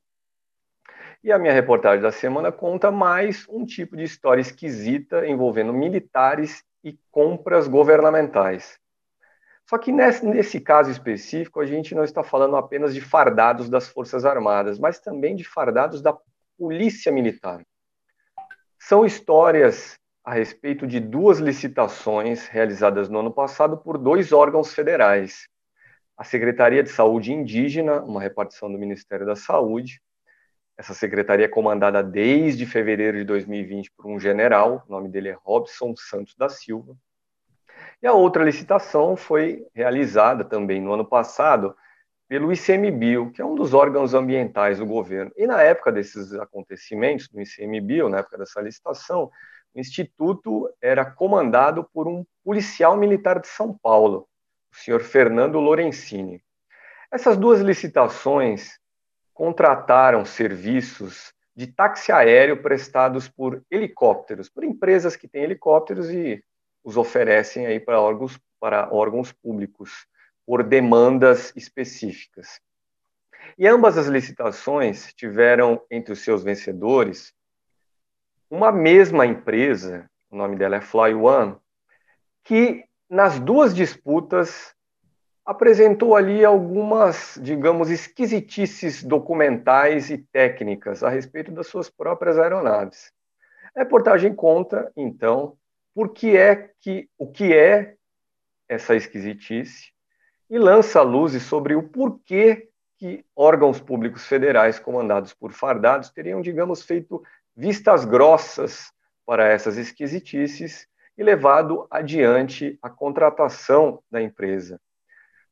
E a minha reportagem da semana conta mais um tipo de história esquisita envolvendo militares e compras governamentais. Só que nesse, nesse, caso específico, a gente não está falando apenas de fardados das Forças Armadas, mas também de fardados da Polícia Militar. São histórias a respeito de duas licitações realizadas no ano passado por dois órgãos federais. A Secretaria de Saúde Indígena, uma repartição do Ministério da Saúde. Essa secretaria é comandada desde fevereiro de 2020 por um general, o nome dele é Robson Santos da Silva. E a outra licitação foi realizada também no ano passado pelo ICMBio, que é um dos órgãos ambientais do governo. E na época desses acontecimentos, do ICMBio, na época dessa licitação, o instituto era comandado por um policial militar de São Paulo, o senhor Fernando Lorenzini. Essas duas licitações contrataram serviços de táxi aéreo prestados por helicópteros, por empresas que têm helicópteros e os oferecem aí para órgãos, para órgãos públicos por demandas específicas. E ambas as licitações tiveram entre os seus vencedores uma mesma empresa, o nome dela é Fly One, que nas duas disputas apresentou ali algumas, digamos, esquisitices documentais e técnicas a respeito das suas próprias aeronaves. A reportagem conta, então, por que é que o que é essa esquisitice e lança luzes sobre o porquê que órgãos públicos federais comandados por fardados teriam, digamos, feito vistas grossas para essas esquisitices e levado adiante a contratação da empresa.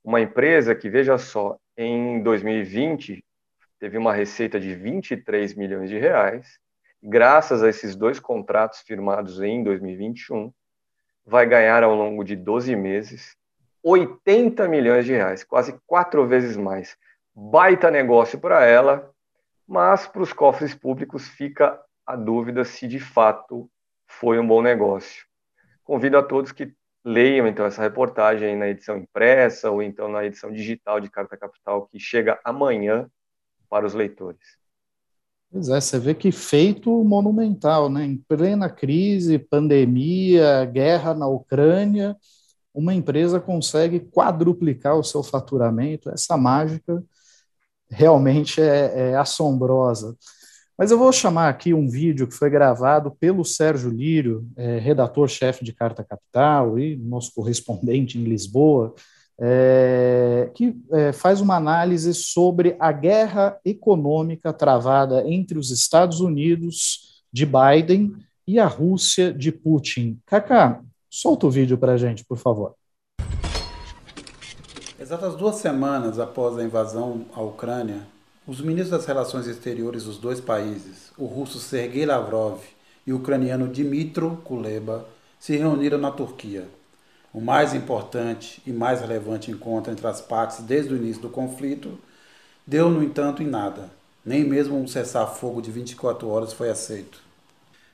Uma empresa que, veja só, em 2020 teve uma receita de 23 milhões de reais, graças a esses dois contratos firmados em 2021, vai ganhar ao longo de 12 meses 80 milhões de reais, quase quatro vezes mais. Baita negócio para ela, mas para os cofres públicos fica a dúvida se de fato foi um bom negócio. Convido a todos que leiam então essa reportagem na edição impressa ou então na edição digital de Carta Capital que chega amanhã para os leitores. Pois é, você vê que feito monumental, né? Em plena crise, pandemia, guerra na Ucrânia, uma empresa consegue quadruplicar o seu faturamento. Essa mágica realmente é, é assombrosa. Mas eu vou chamar aqui um vídeo que foi gravado pelo Sérgio Lírio, é, redator-chefe de Carta Capital e nosso correspondente em Lisboa, é, que é, faz uma análise sobre a guerra econômica travada entre os Estados Unidos de Biden e a Rússia de Putin. Kaká, Solta o vídeo para a gente, por favor. Exatas duas semanas após a invasão à Ucrânia, os ministros das Relações Exteriores dos dois países, o russo Sergei Lavrov e o ucraniano Dmitro Kuleba, se reuniram na Turquia. O mais importante e mais relevante encontro entre as partes desde o início do conflito deu, no entanto, em nada. Nem mesmo um cessar-fogo de 24 horas foi aceito.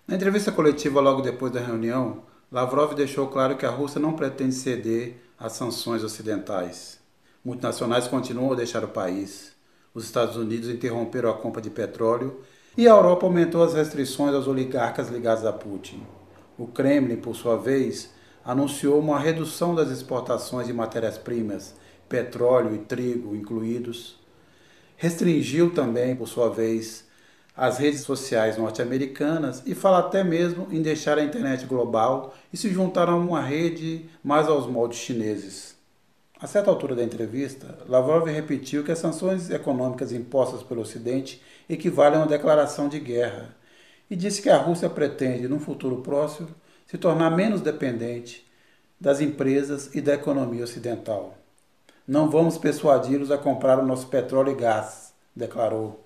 Na entrevista coletiva logo depois da reunião, Lavrov deixou claro que a Rússia não pretende ceder às sanções ocidentais. Multinacionais continuam a deixar o país. Os Estados Unidos interromperam a compra de petróleo e a Europa aumentou as restrições aos oligarcas ligados a Putin. O Kremlin, por sua vez, anunciou uma redução das exportações de matérias-primas, petróleo e trigo incluídos. Restringiu também, por sua vez, as redes sociais norte-americanas e fala até mesmo em deixar a internet global e se juntar a uma rede mais aos moldes chineses. A certa altura da entrevista, Lavrov repetiu que as sanções econômicas impostas pelo Ocidente equivalem a uma declaração de guerra e disse que a Rússia pretende, num futuro próximo, se tornar menos dependente das empresas e da economia ocidental. Não vamos persuadi-los a comprar o nosso petróleo e gás, declarou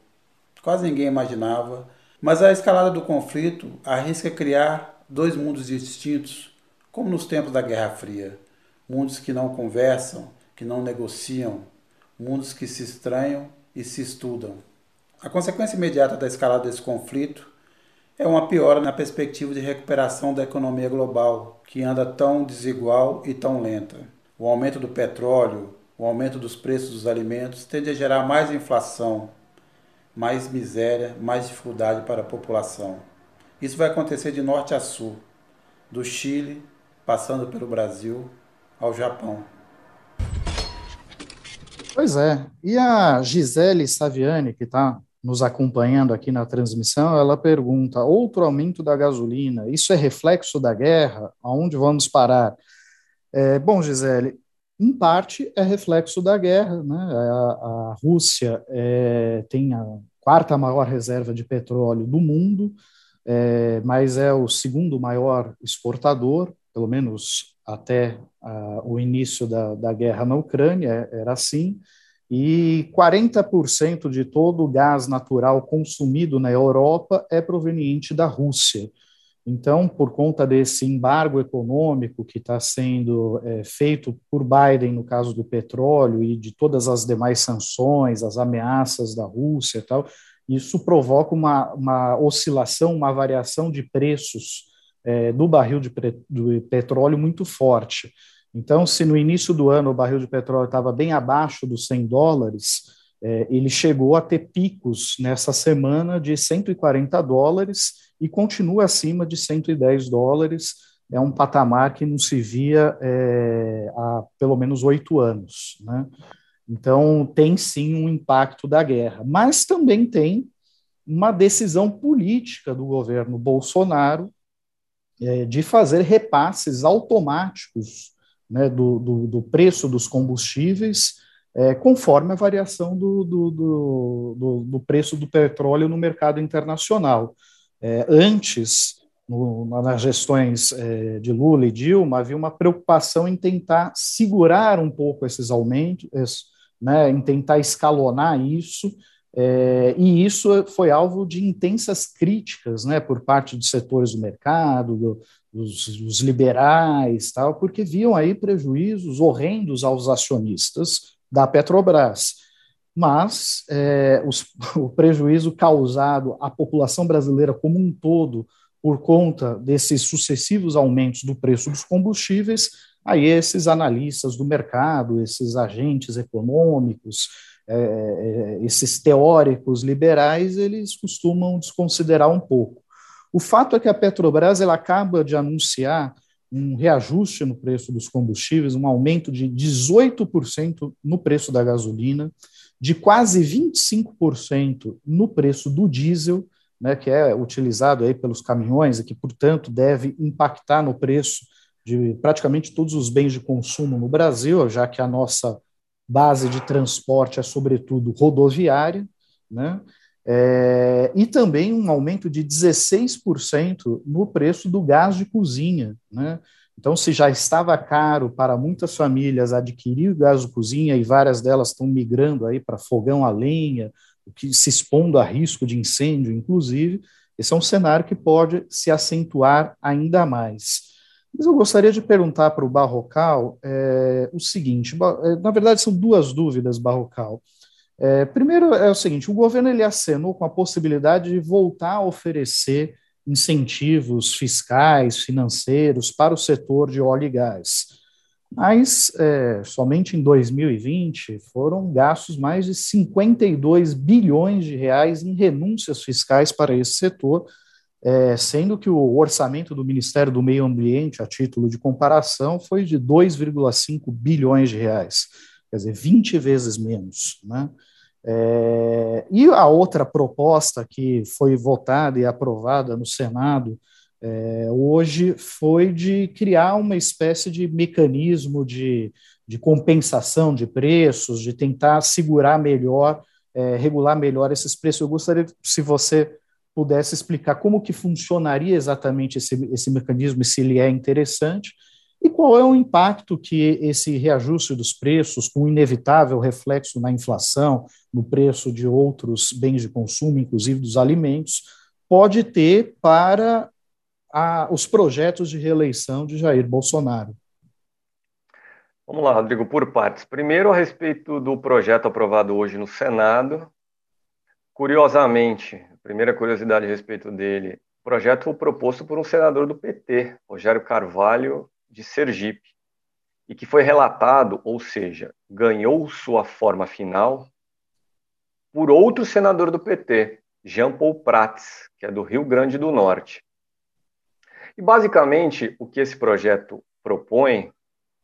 quase ninguém imaginava, mas a escalada do conflito arrisca criar dois mundos distintos, como nos tempos da Guerra Fria. Mundos que não conversam, que não negociam, mundos que se estranham e se estudam. A consequência imediata da escalada desse conflito é uma piora na perspectiva de recuperação da economia global, que anda tão desigual e tão lenta. O aumento do petróleo, o aumento dos preços dos alimentos tende a gerar mais inflação, mais miséria, mais dificuldade para a população. Isso vai acontecer de norte a sul, do Chile, passando pelo Brasil, ao Japão. Pois é. E a Gisele Saviani, que está nos acompanhando aqui na transmissão, ela pergunta: outro aumento da gasolina, isso é reflexo da guerra? Aonde vamos parar? É, bom, Gisele, em parte é reflexo da guerra. Né? A, a Rússia é, tem a quarta maior reserva de petróleo do mundo, é, mas é o segundo maior exportador, pelo menos até o início da, da guerra na Ucrânia, era assim. e 40% de todo o gás natural consumido na Europa é proveniente da Rússia. Então, por conta desse embargo econômico que está sendo é, feito por Biden no caso do petróleo e de todas as demais sanções, as ameaças da Rússia e tal, isso provoca uma, uma oscilação, uma variação de preços é, do barril de, de petróleo muito forte. Então, se no início do ano o barril de petróleo estava bem abaixo dos 100 dólares, é, ele chegou a ter picos nessa semana de 140 dólares e continua acima de 110 dólares. É um patamar que não se via é, há pelo menos oito anos. Né? Então, tem sim um impacto da guerra, mas também tem uma decisão política do governo Bolsonaro de fazer repasses automáticos né, do, do, do, preço dos combustíveis é, conforme a variação do, do, preço do petróleo no mercado internacional. É, antes, no, nas gestões é, de Lula e Dilma, havia uma preocupação em tentar segurar um pouco esses aumentos, né, em tentar escalonar isso, é, e isso foi alvo de intensas críticas né, por parte de setores do mercado, do, dos, dos, liberais, tal, porque viam aí prejuízos horrendos aos acionistas da Petrobras. Mas é, os, o prejuízo causado à população brasileira como um todo por conta desses sucessivos aumentos do preço dos combustíveis, aí esses analistas do mercado, esses agentes econômicos, é, é esses teóricos liberais, eles costumam desconsiderar um pouco. O fato é que a Petrobras ela acaba de anunciar um reajuste no preço dos combustíveis, um aumento de 18% no preço da gasolina, de quase 25% no preço do diesel, né, que é utilizado aí pelos caminhões e que, portanto, deve impactar no preço de praticamente todos os bens de consumo no Brasil, já que a nossa base de transporte é, sobretudo, rodoviária, né? É, e também um aumento de 16% no preço do gás de cozinha, né? Então, se já estava caro para muitas famílias adquirir gás de cozinha e várias delas estão migrando aí para fogão a lenha, que se expondo a risco de incêndio, inclusive, esse é um cenário que pode se acentuar ainda mais. Mas eu gostaria de perguntar para o Barrocal é, o seguinte: é, na verdade, são duas dúvidas, Barrocal. É, primeiro é o seguinte: o governo ele acenou com a possibilidade de voltar a oferecer incentivos fiscais, financeiros para o setor de óleo e gás. Mas é, somente em 2020 foram gastos mais de 52 bilhões de reais em renúncias fiscais para esse setor, é, sendo que o orçamento do Ministério do Meio Ambiente, a título de comparação, foi de 2,5 bilhões de reais, quer dizer, 20 vezes menos. Né? É, e a outra proposta que foi votada e aprovada no Senado é, hoje foi de criar uma espécie de mecanismo de, de compensação de preços, de tentar segurar melhor, é, regular melhor esses preços. Eu gostaria, se você pudesse explicar como que funcionaria exatamente esse, esse mecanismo e se ele é interessante, e qual é o impacto que esse reajuste dos preços, com inevitável reflexo na inflação, no preço de outros bens de consumo, inclusive dos alimentos, pode ter para a, os projetos de reeleição de Jair Bolsonaro? Vamos lá, Rodrigo, por partes. Primeiro, a respeito do projeto aprovado hoje no Senado. Curiosamente, primeira curiosidade a respeito dele, o projeto foi proposto por um senador do PT, Rogério Carvalho, de Sergipe, e que foi relatado, ou seja, ganhou sua forma final por outro senador do PT, Jean Paul Prats, que é do Rio Grande do Norte. E basicamente o que esse projeto propõe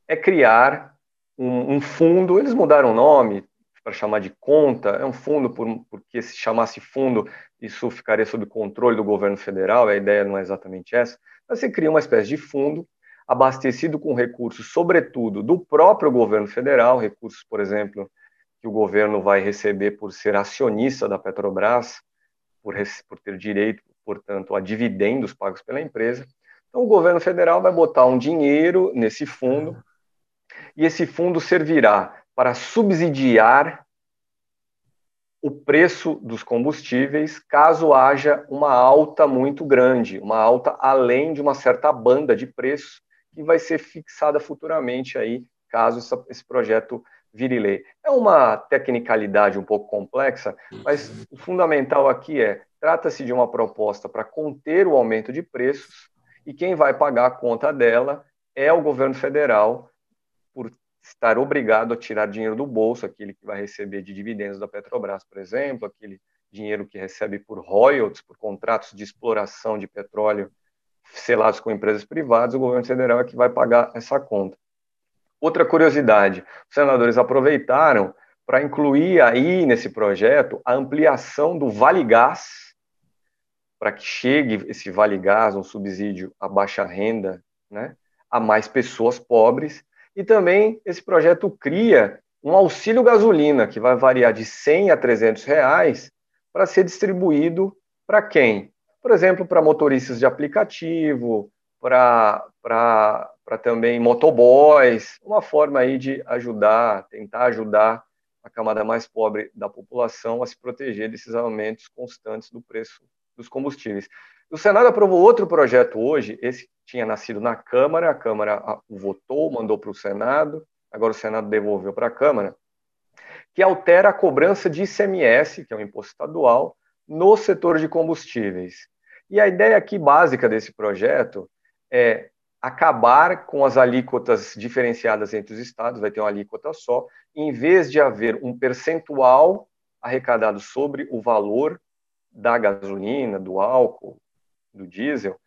é criar um, um fundo. Eles mudaram o nome para chamar de conta, é um fundo por, porque se chamasse fundo isso ficaria sob controle do governo federal. A ideia não é exatamente essa. Mas você cria uma espécie de fundo abastecido com recursos, sobretudo do próprio governo federal, recursos, por exemplo, que o governo vai receber por ser acionista da Petrobras, por, por ter direito, portanto, a dividendos pagos pela empresa. Então, o governo federal vai botar um dinheiro nesse fundo e esse fundo servirá para subsidiar o preço dos combustíveis caso haja uma alta muito grande, uma alta além de uma certa banda de preços que vai ser fixada futuramente aí, caso esse projeto vire lei. É uma tecnicalidade um pouco complexa, mas o fundamental aqui é, trata-se de uma proposta para conter o aumento de preços e quem vai pagar a conta dela é o governo federal estar obrigado a tirar dinheiro do bolso, aquele que vai receber de dividendos da Petrobras, por exemplo, aquele dinheiro que recebe por royalties, por contratos de exploração de petróleo selados com empresas privadas, o governo federal é que vai pagar essa conta. Outra curiosidade, os senadores aproveitaram para incluir aí nesse projeto a ampliação do Vale Gás, para que chegue esse Vale Gás, um subsídio a baixa renda, né, a mais pessoas pobres, e também esse projeto cria um auxílio gasolina, que vai variar de 100 a 300 reais, para ser distribuído para quem? Por exemplo, para motoristas de aplicativo, para também motoboys, uma forma aí de ajudar, tentar ajudar a camada mais pobre da população a se proteger desses aumentos constantes do preço dos combustíveis. O Senado aprovou outro projeto hoje, esse tinha nascido na Câmara, a Câmara votou, mandou para o Senado, agora o Senado devolveu para a Câmara, que altera a cobrança de ICMS, que é um imposto estadual, no setor de combustíveis. E a ideia aqui básica desse projeto é acabar com as alíquotas diferenciadas entre os estados, vai ter uma alíquota só, em vez de haver um percentual arrecadado sobre o valor da gasolina, do álcool, do diesel,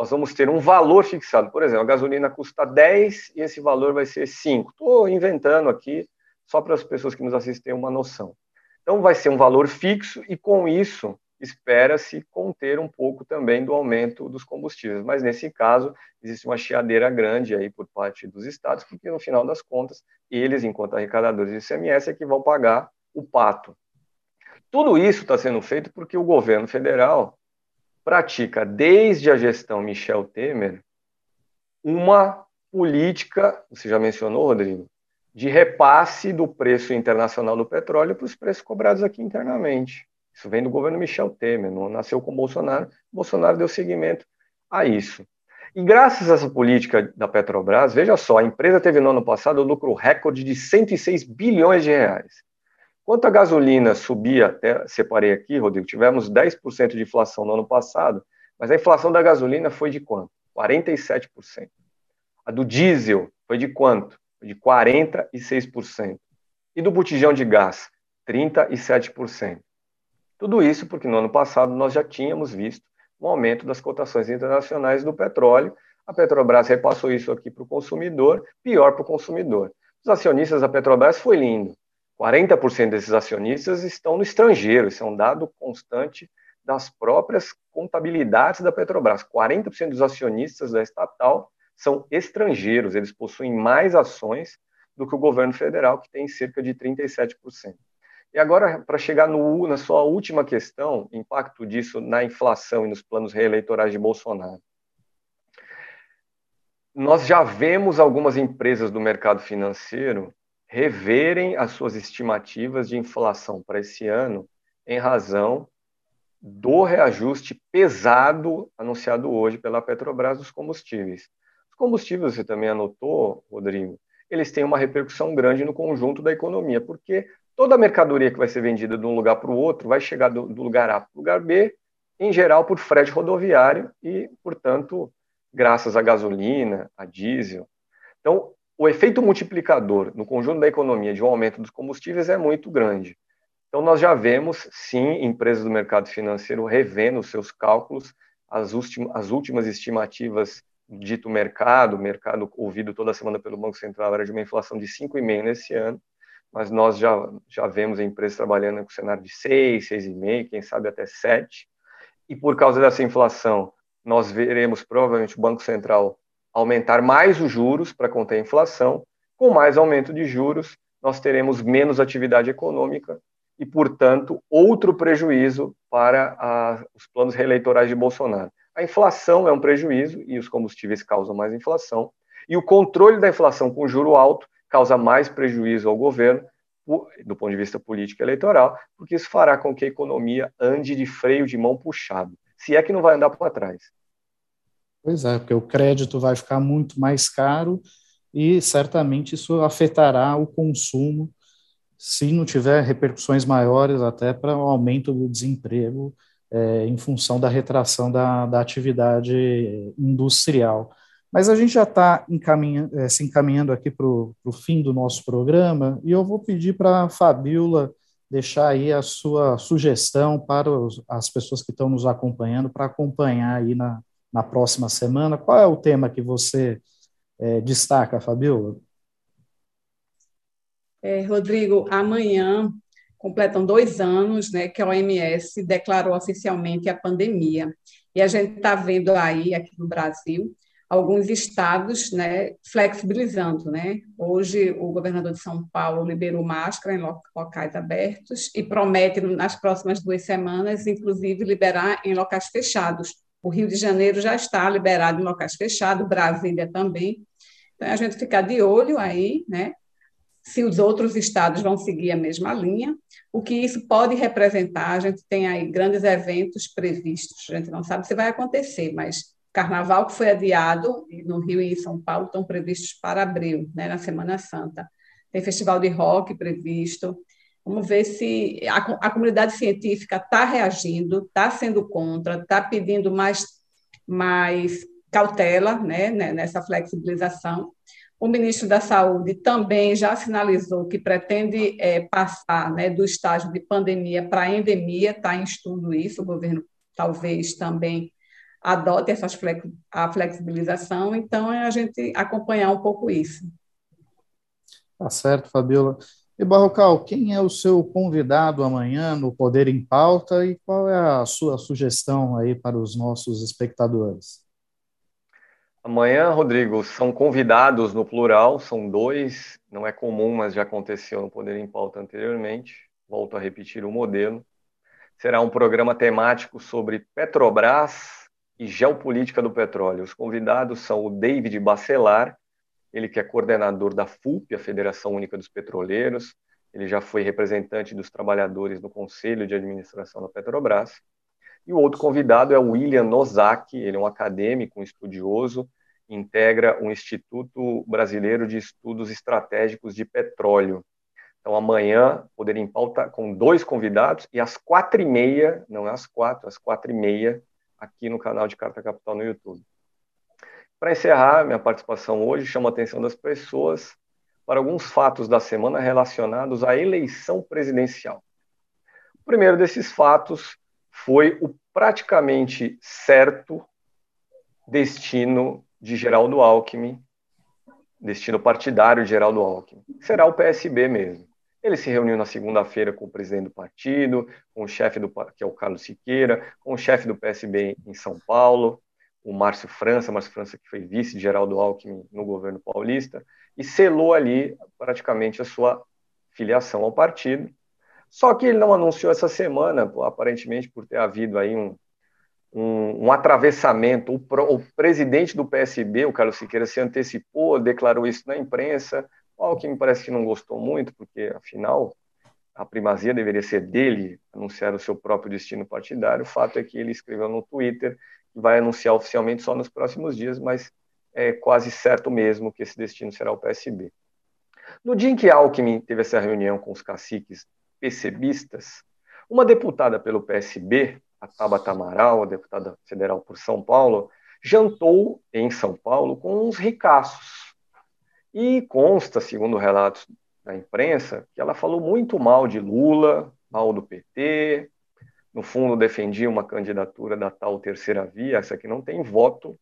nós vamos ter um valor fixado. Por exemplo, a gasolina custa 10 e esse valor vai ser 5. Estou inventando aqui, só para as pessoas que nos assistem uma noção. Então, vai ser um valor fixo e, com isso, espera-se conter um pouco também do aumento dos combustíveis. Mas, nesse caso, existe uma chiadeira grande aí por parte dos estados, porque, no final das contas, eles, enquanto arrecadadores de ICMS, é que vão pagar o pato. Tudo isso está sendo feito porque o governo federal pratica, desde a gestão Michel Temer, uma política, você já mencionou, Rodrigo, de repasse do preço internacional do petróleo para os preços cobrados aqui internamente. Isso vem do governo Michel Temer, não nasceu com Bolsonaro. Bolsonaro deu seguimento a isso. E graças a essa política da Petrobras, veja só, a empresa teve no ano passado um lucro recorde de 106 bilhões de reais. Quanto a gasolina subia, até separei aqui, Rodrigo, tivemos 10% de inflação no ano passado, mas a inflação da gasolina foi de quanto? 47%. A do diesel foi de quanto? Foi de 46%. E do botijão de gás? 37%. Tudo isso porque no ano passado nós já tínhamos visto um aumento das cotações internacionais do petróleo. A Petrobras repassou isso aqui para o consumidor, pior para o consumidor. Os acionistas da Petrobras foi lindo. 40% desses acionistas estão no estrangeiro, isso é um dado constante das próprias contabilidades da Petrobras. 40% dos acionistas da estatal são estrangeiros, eles possuem mais ações do que o governo federal, que tem cerca de 37%. E agora, para chegar no, na sua última questão, impacto disso na inflação e nos planos reeleitorais de Bolsonaro. Nós já vemos algumas empresas do mercado financeiro reverem as suas estimativas de inflação para esse ano em razão do reajuste pesado anunciado hoje pela Petrobras dos combustíveis. Os combustíveis, você também anotou, Rodrigo, eles têm uma repercussão grande no conjunto da economia, porque toda a mercadoria que vai ser vendida de um lugar para o outro vai chegar do, do lugar A para o lugar B, em geral por frete rodoviário e, portanto, graças à gasolina, a diesel. Então, o efeito multiplicador no conjunto da economia de um aumento dos combustíveis é muito grande. Então, nós já vemos, sim, empresas do mercado financeiro revendo seus cálculos, as, as últimas estimativas dito mercado, mercado ouvido toda semana pelo Banco Central, era de uma inflação de 5,5% nesse ano, mas nós já, já vemos empresas trabalhando com cenário de 6, 6,5%, quem sabe até 7%, e por causa dessa inflação, nós veremos provavelmente o Banco Central aumentar mais os juros para conter a inflação. Com mais aumento de juros, nós teremos menos atividade econômica e, portanto, outro prejuízo para a, os planos reeleitorais de Bolsonaro. A inflação é um prejuízo e os combustíveis causam mais inflação, e o controle da inflação com juro alto causa mais prejuízo ao governo, do ponto de vista político e eleitoral, porque isso fará com que a economia ande de freio de mão puxado, se é que não vai andar para trás. Pois é, porque o crédito vai ficar muito mais caro e certamente isso afetará o consumo se não tiver repercussões maiores até para o aumento do desemprego é, em função da retração da, da atividade industrial. Mas a gente já está é, se encaminhando aqui para o fim do nosso programa e eu vou pedir para a Fabiola deixar aí a sua sugestão para os, as pessoas que estão nos acompanhando, para acompanhar aí na, na próxima semana. Qual é o tema que você é, destaca, Fabiola? É, Rodrigo, amanhã completam dois anos né, que a OMS declarou oficialmente a pandemia. E a gente está vendo aí, aqui no Brasil, alguns estados né, flexibilizando. Né? Hoje, o governador de São Paulo liberou máscara em locais abertos e promete, nas próximas duas semanas, inclusive, liberar em locais fechados. O Rio de Janeiro já está liberado em locais fechados, Brasília também. Então, a gente fica de olho aí, né? Se os outros estados vão seguir a mesma linha, o que isso pode representar, a gente tem aí grandes eventos previstos, a gente não sabe se vai acontecer, mas Carnaval que foi adiado no Rio e em São Paulo estão previstos para abril, né, na Semana Santa. Tem festival de rock previsto. Vamos ver se a, a comunidade científica está reagindo, está sendo contra, está pedindo mais, mais cautela né, né, nessa flexibilização. O ministro da Saúde também já sinalizou que pretende é, passar né, do estágio de pandemia para endemia, está em estudo isso, o governo talvez também adote essas flex, a flexibilização, então é a gente acompanhar um pouco isso. Tá certo, Fabiola. E Barrocal, quem é o seu convidado amanhã no Poder em Pauta e qual é a sua sugestão aí para os nossos espectadores? Amanhã, Rodrigo, são convidados no plural, são dois, não é comum, mas já aconteceu no Poder em Pauta anteriormente. Volto a repetir o modelo. Será um programa temático sobre Petrobras e geopolítica do petróleo. Os convidados são o David Bacelar, ele que é coordenador da FUP, a Federação Única dos Petroleiros, ele já foi representante dos trabalhadores no Conselho de Administração da Petrobras. E o outro convidado é o William Nozaki, ele é um acadêmico, um estudioso, integra o Instituto Brasileiro de Estudos Estratégicos de Petróleo. Então, amanhã, Poder em Pauta com dois convidados, e às quatro e meia, não é às quatro, às quatro e meia, aqui no canal de Carta Capital no YouTube. Para encerrar minha participação hoje, chamo a atenção das pessoas para alguns fatos da semana relacionados à eleição presidencial. O primeiro desses fatos foi o praticamente certo destino de Geraldo Alckmin, destino partidário de Geraldo Alckmin. Será o PSB mesmo. Ele se reuniu na segunda-feira com o presidente do partido, com o chefe do que é o Carlos Siqueira, com o chefe do PSB em São Paulo, o Márcio França, Márcio França que foi vice de Geraldo Alckmin no governo paulista, e selou ali praticamente a sua filiação ao partido. Só que ele não anunciou essa semana, aparentemente por ter havido aí um, um, um atravessamento. O, pro, o, presidente do PSB, o Carlos Siqueira, se antecipou, declarou isso na imprensa. O Alckmin parece que não gostou muito, porque afinal a primazia deveria ser dele anunciar o seu próprio destino partidário. O fato é que ele escreveu no Twitter vai anunciar oficialmente só nos próximos dias, mas é quase certo mesmo que esse destino será o PSB. No dia em que Alckmin teve essa reunião com os caciques PCBistas, uma deputada pelo PSB, a Tabata Amaral, a deputada federal por São Paulo, jantou em São Paulo com uns ricaços. E consta, segundo relatos da imprensa, que ela falou muito mal de Lula, mal do PT, no fundo defendia uma candidatura da tal terceira via, essa que não tem voto,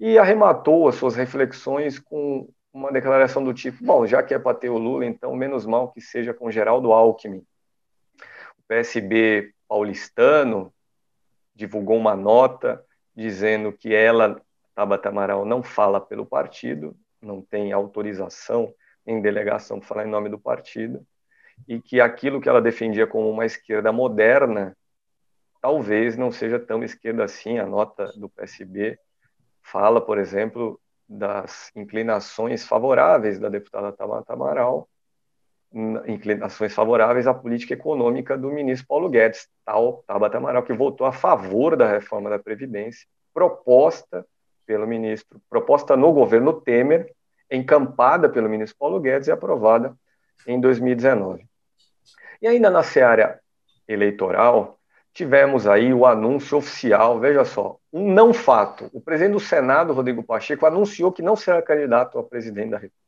e arrematou as suas reflexões com uma declaração do tipo: bom, já que é para ter o Lula, então menos mal que seja com Geraldo Alckmin. O PSB paulistano divulgou uma nota dizendo que ela, Tabata Amaral, não fala pelo partido, não tem autorização nem delegação para falar em nome do partido, e que aquilo que ela defendia como uma esquerda moderna talvez não seja tão esquerda assim. A nota do PSB fala, por exemplo, das inclinações favoráveis da deputada Tamata Amaral inclinações favoráveis à política econômica do ministro Paulo Guedes, tal Tabata Amaral, que votou a favor da reforma da Previdência, proposta pelo ministro, proposta no governo Temer, encampada pelo ministro Paulo Guedes e aprovada em 2019. E ainda na seara eleitoral, tivemos aí o anúncio oficial, veja só, um não fato. O presidente do Senado, Rodrigo Pacheco, anunciou que não será candidato a presidente da República.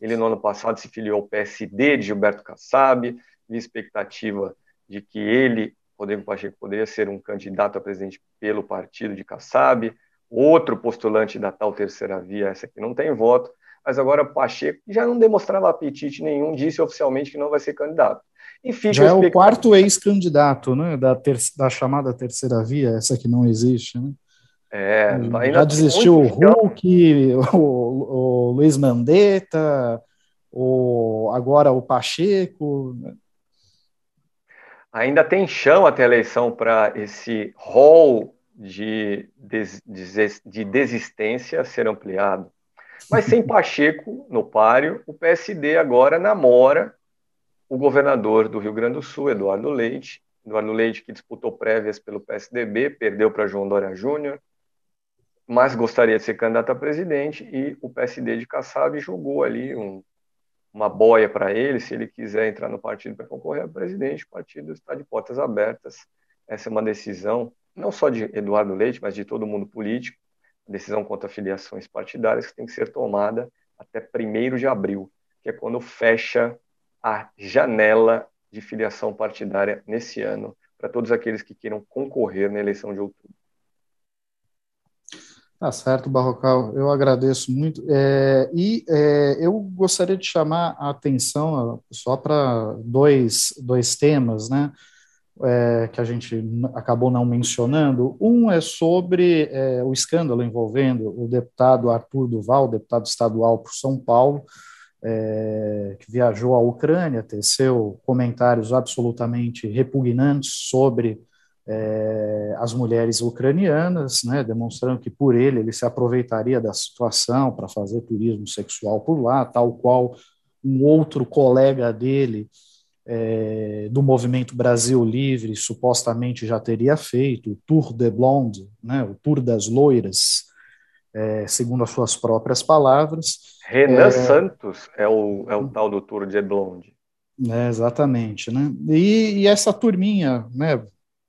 Ele, no ano passado, se filiou ao PSD de Gilberto Kassab, de expectativa de que ele, Rodrigo Pacheco, poderia ser um candidato a presidente pelo partido de Kassab, outro postulante da tal terceira via, essa que não tem voto, mas agora Pacheco já não demonstrava apetite nenhum, disse oficialmente que não vai ser candidato. E fica já é o quarto ex-candidato, né, da, ter da chamada terceira via, essa que não existe, né? É, já desistiu o Hulk, o, o, Luiz Mandetta, o, agora o Pacheco. Né? Ainda tem chão até a eleição para esse rol de, de desistência ser ampliado. Mas sem Pacheco no páreo, o PSD agora namora o governador do Rio Grande do Sul, Eduardo Leite. Eduardo Leite, que disputou prévias pelo PSDB, perdeu para João Dória Júnior mas gostaria de ser candidato a presidente e o PSD de Kassab jogou ali um, uma boia para ele, se ele quiser entrar no partido para concorrer a presidente, o partido está de portas abertas. Essa é uma decisão não só de Eduardo Leite, mas de todo mundo político, decisão contra filiações partidárias que tem que ser tomada até 1 de abril, que é quando fecha a janela de filiação partidária nesse ano, para todos aqueles que queiram concorrer na eleição de outubro. Tá certo, Barrocal, eu agradeço muito. É, e é, eu gostaria de chamar a atenção só para dois, dois temas, né, é, que a gente acabou não mencionando. Um é sobre é, o escândalo envolvendo o deputado Arthur Duval, deputado estadual por São Paulo, é, que viajou à Ucrânia, teceu comentários absolutamente repugnantes sobre é, as mulheres ucranianas, né, demonstrando que por ele ele se aproveitaria da situação para fazer turismo sexual por lá, tal qual um outro colega dele é, do movimento Brasil Livre supostamente já teria feito, o Tour de Blonde, né, o Tour das Loiras, é, segundo as suas próprias palavras. Renan é, Santos é o, é o tal do Tour de Blonde. É, exatamente, né? E, e, essa turminha, né,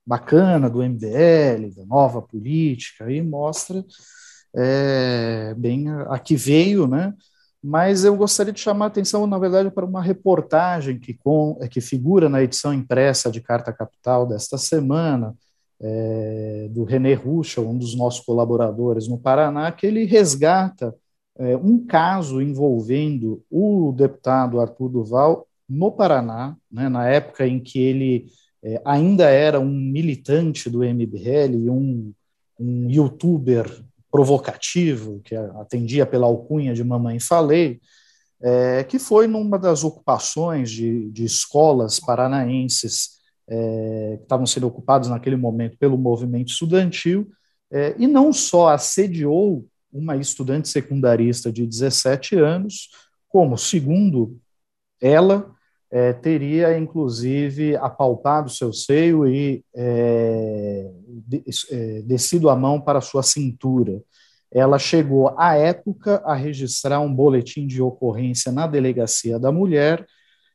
bacana do MBL, da nova política, aí mostra bem a, a, que veio, né? Mas eu gostaria de chamar a atenção, na verdade, para uma reportagem que, com, que figura na edição impressa de Carta Capital desta semana, é, do René Ruschel, um dos nossos colaboradores no Paraná, que ele resgata é, um caso envolvendo o deputado Arthur Duval no Paraná, né, na época em que ele é, ainda era um militante do MBL e um, um youtuber provocativo, que atendia pela alcunha de Mamãe Falei, é, que foi numa das ocupações de, de escolas paranaenses é, que estavam sendo ocupadas naquele momento pelo movimento estudantil, é, e não só assediou uma estudante secundarista de 17 anos, como, segundo ela, é, teria inclusive apalpado seu seio e é, de, é, descido a mão para sua cintura. Ela chegou, à época, a registrar um boletim de ocorrência na delegacia da mulher,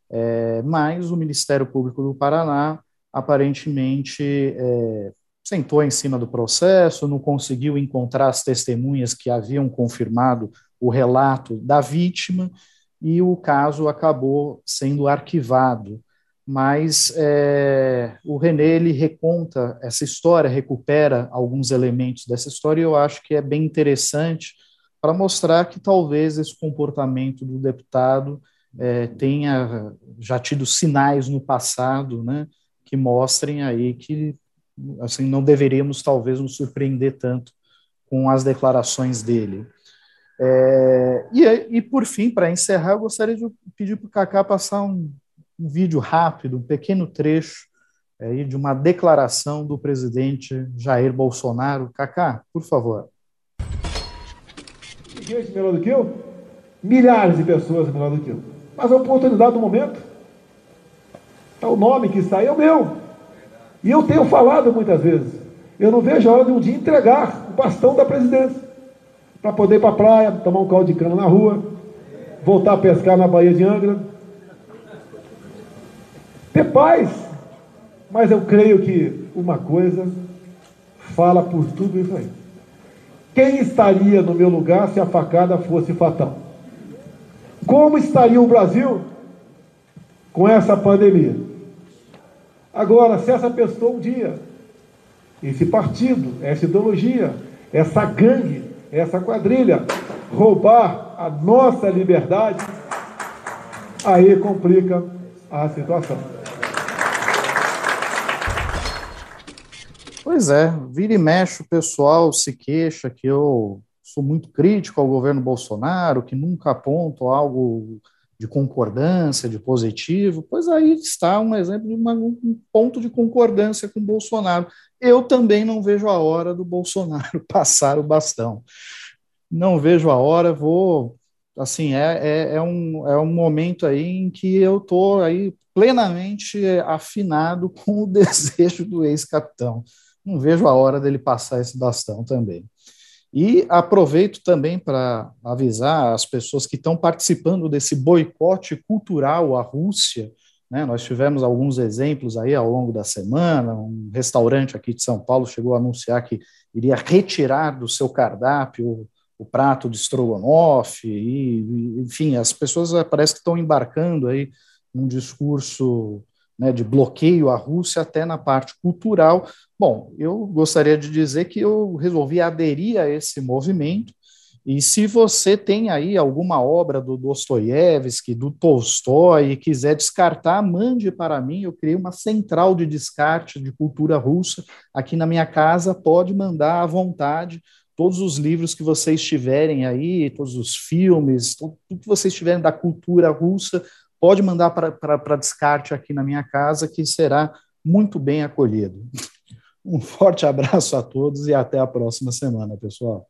é, mas o Ministério Público do Paraná aparentemente é, sentou em cima do processo, não conseguiu encontrar as testemunhas que haviam confirmado o relato da vítima e o caso acabou sendo arquivado. Mas é, o René ele reconta essa história, recupera alguns elementos dessa história, e eu acho que é bem interessante para mostrar que talvez esse comportamento do deputado é, tenha já tido sinais no passado, né, que mostrem aí que assim não deveríamos talvez nos surpreender tanto com as declarações dele. É, e, e, por fim, para encerrar, eu gostaria de pedir para o Cacá passar um, um, vídeo rápido, um pequeno trecho aí de uma declaração do presidente Jair Bolsonaro. Cacá, por favor. Gente melhor do que eu? Milhares de pessoas melhor do que eu. Mas a oportunidade do momento, é o nome que está aí é o meu. E eu tenho falado muitas vezes, eu não vejo a hora de um dia entregar o bastão da presidência para poder ir para a praia, tomar um caldo de cana na rua, voltar a pescar na Baía de Angra. Ter paz. Mas eu creio que uma coisa fala por tudo isso aí. Quem estaria no meu lugar se a facada fosse fatal? Como estaria o Brasil com essa pandemia? Agora, se essa pessoa um dia, esse partido, essa ideologia, essa gangue, essa quadrilha, roubar a nossa liberdade, aí complica a situação. Pois é, vira e mexe o pessoal se queixa que eu sou muito crítico ao governo Bolsonaro, que nunca aponto algo de concordância, de positivo, pois aí está um exemplo de uma, um ponto de concordância com Bolsonaro. Eu também não vejo a hora do Bolsonaro passar o bastão. Não vejo a hora, vou. Assim, é, é, é um, é um momento aí em que eu estou aí plenamente afinado com o desejo do ex-capitão. Não vejo a hora dele passar esse bastão também. E aproveito também para avisar as pessoas que estão participando desse boicote cultural à Rússia. Né? Nós tivemos alguns exemplos aí ao longo da semana. Um restaurante aqui de São Paulo chegou a anunciar que iria retirar do seu cardápio o, prato de strogonoff. E, enfim, as pessoas eh, parece que estão embarcando aí num discurso né, de bloqueio à Rússia até na parte cultural. Bom, eu gostaria de dizer que eu resolvi aderir a esse movimento, e se você tem aí alguma obra do Dostoiévski, do Tolstói, e quiser descartar, mande para mim. Eu criei uma central de descarte de cultura russa aqui na minha casa. Pode mandar à vontade todos os livros que vocês tiverem aí, todos os filmes, tudo que vocês tiverem da cultura russa, pode mandar para descarte aqui na minha casa, que será muito bem acolhido. Um forte abraço a todos e até a próxima semana, pessoal.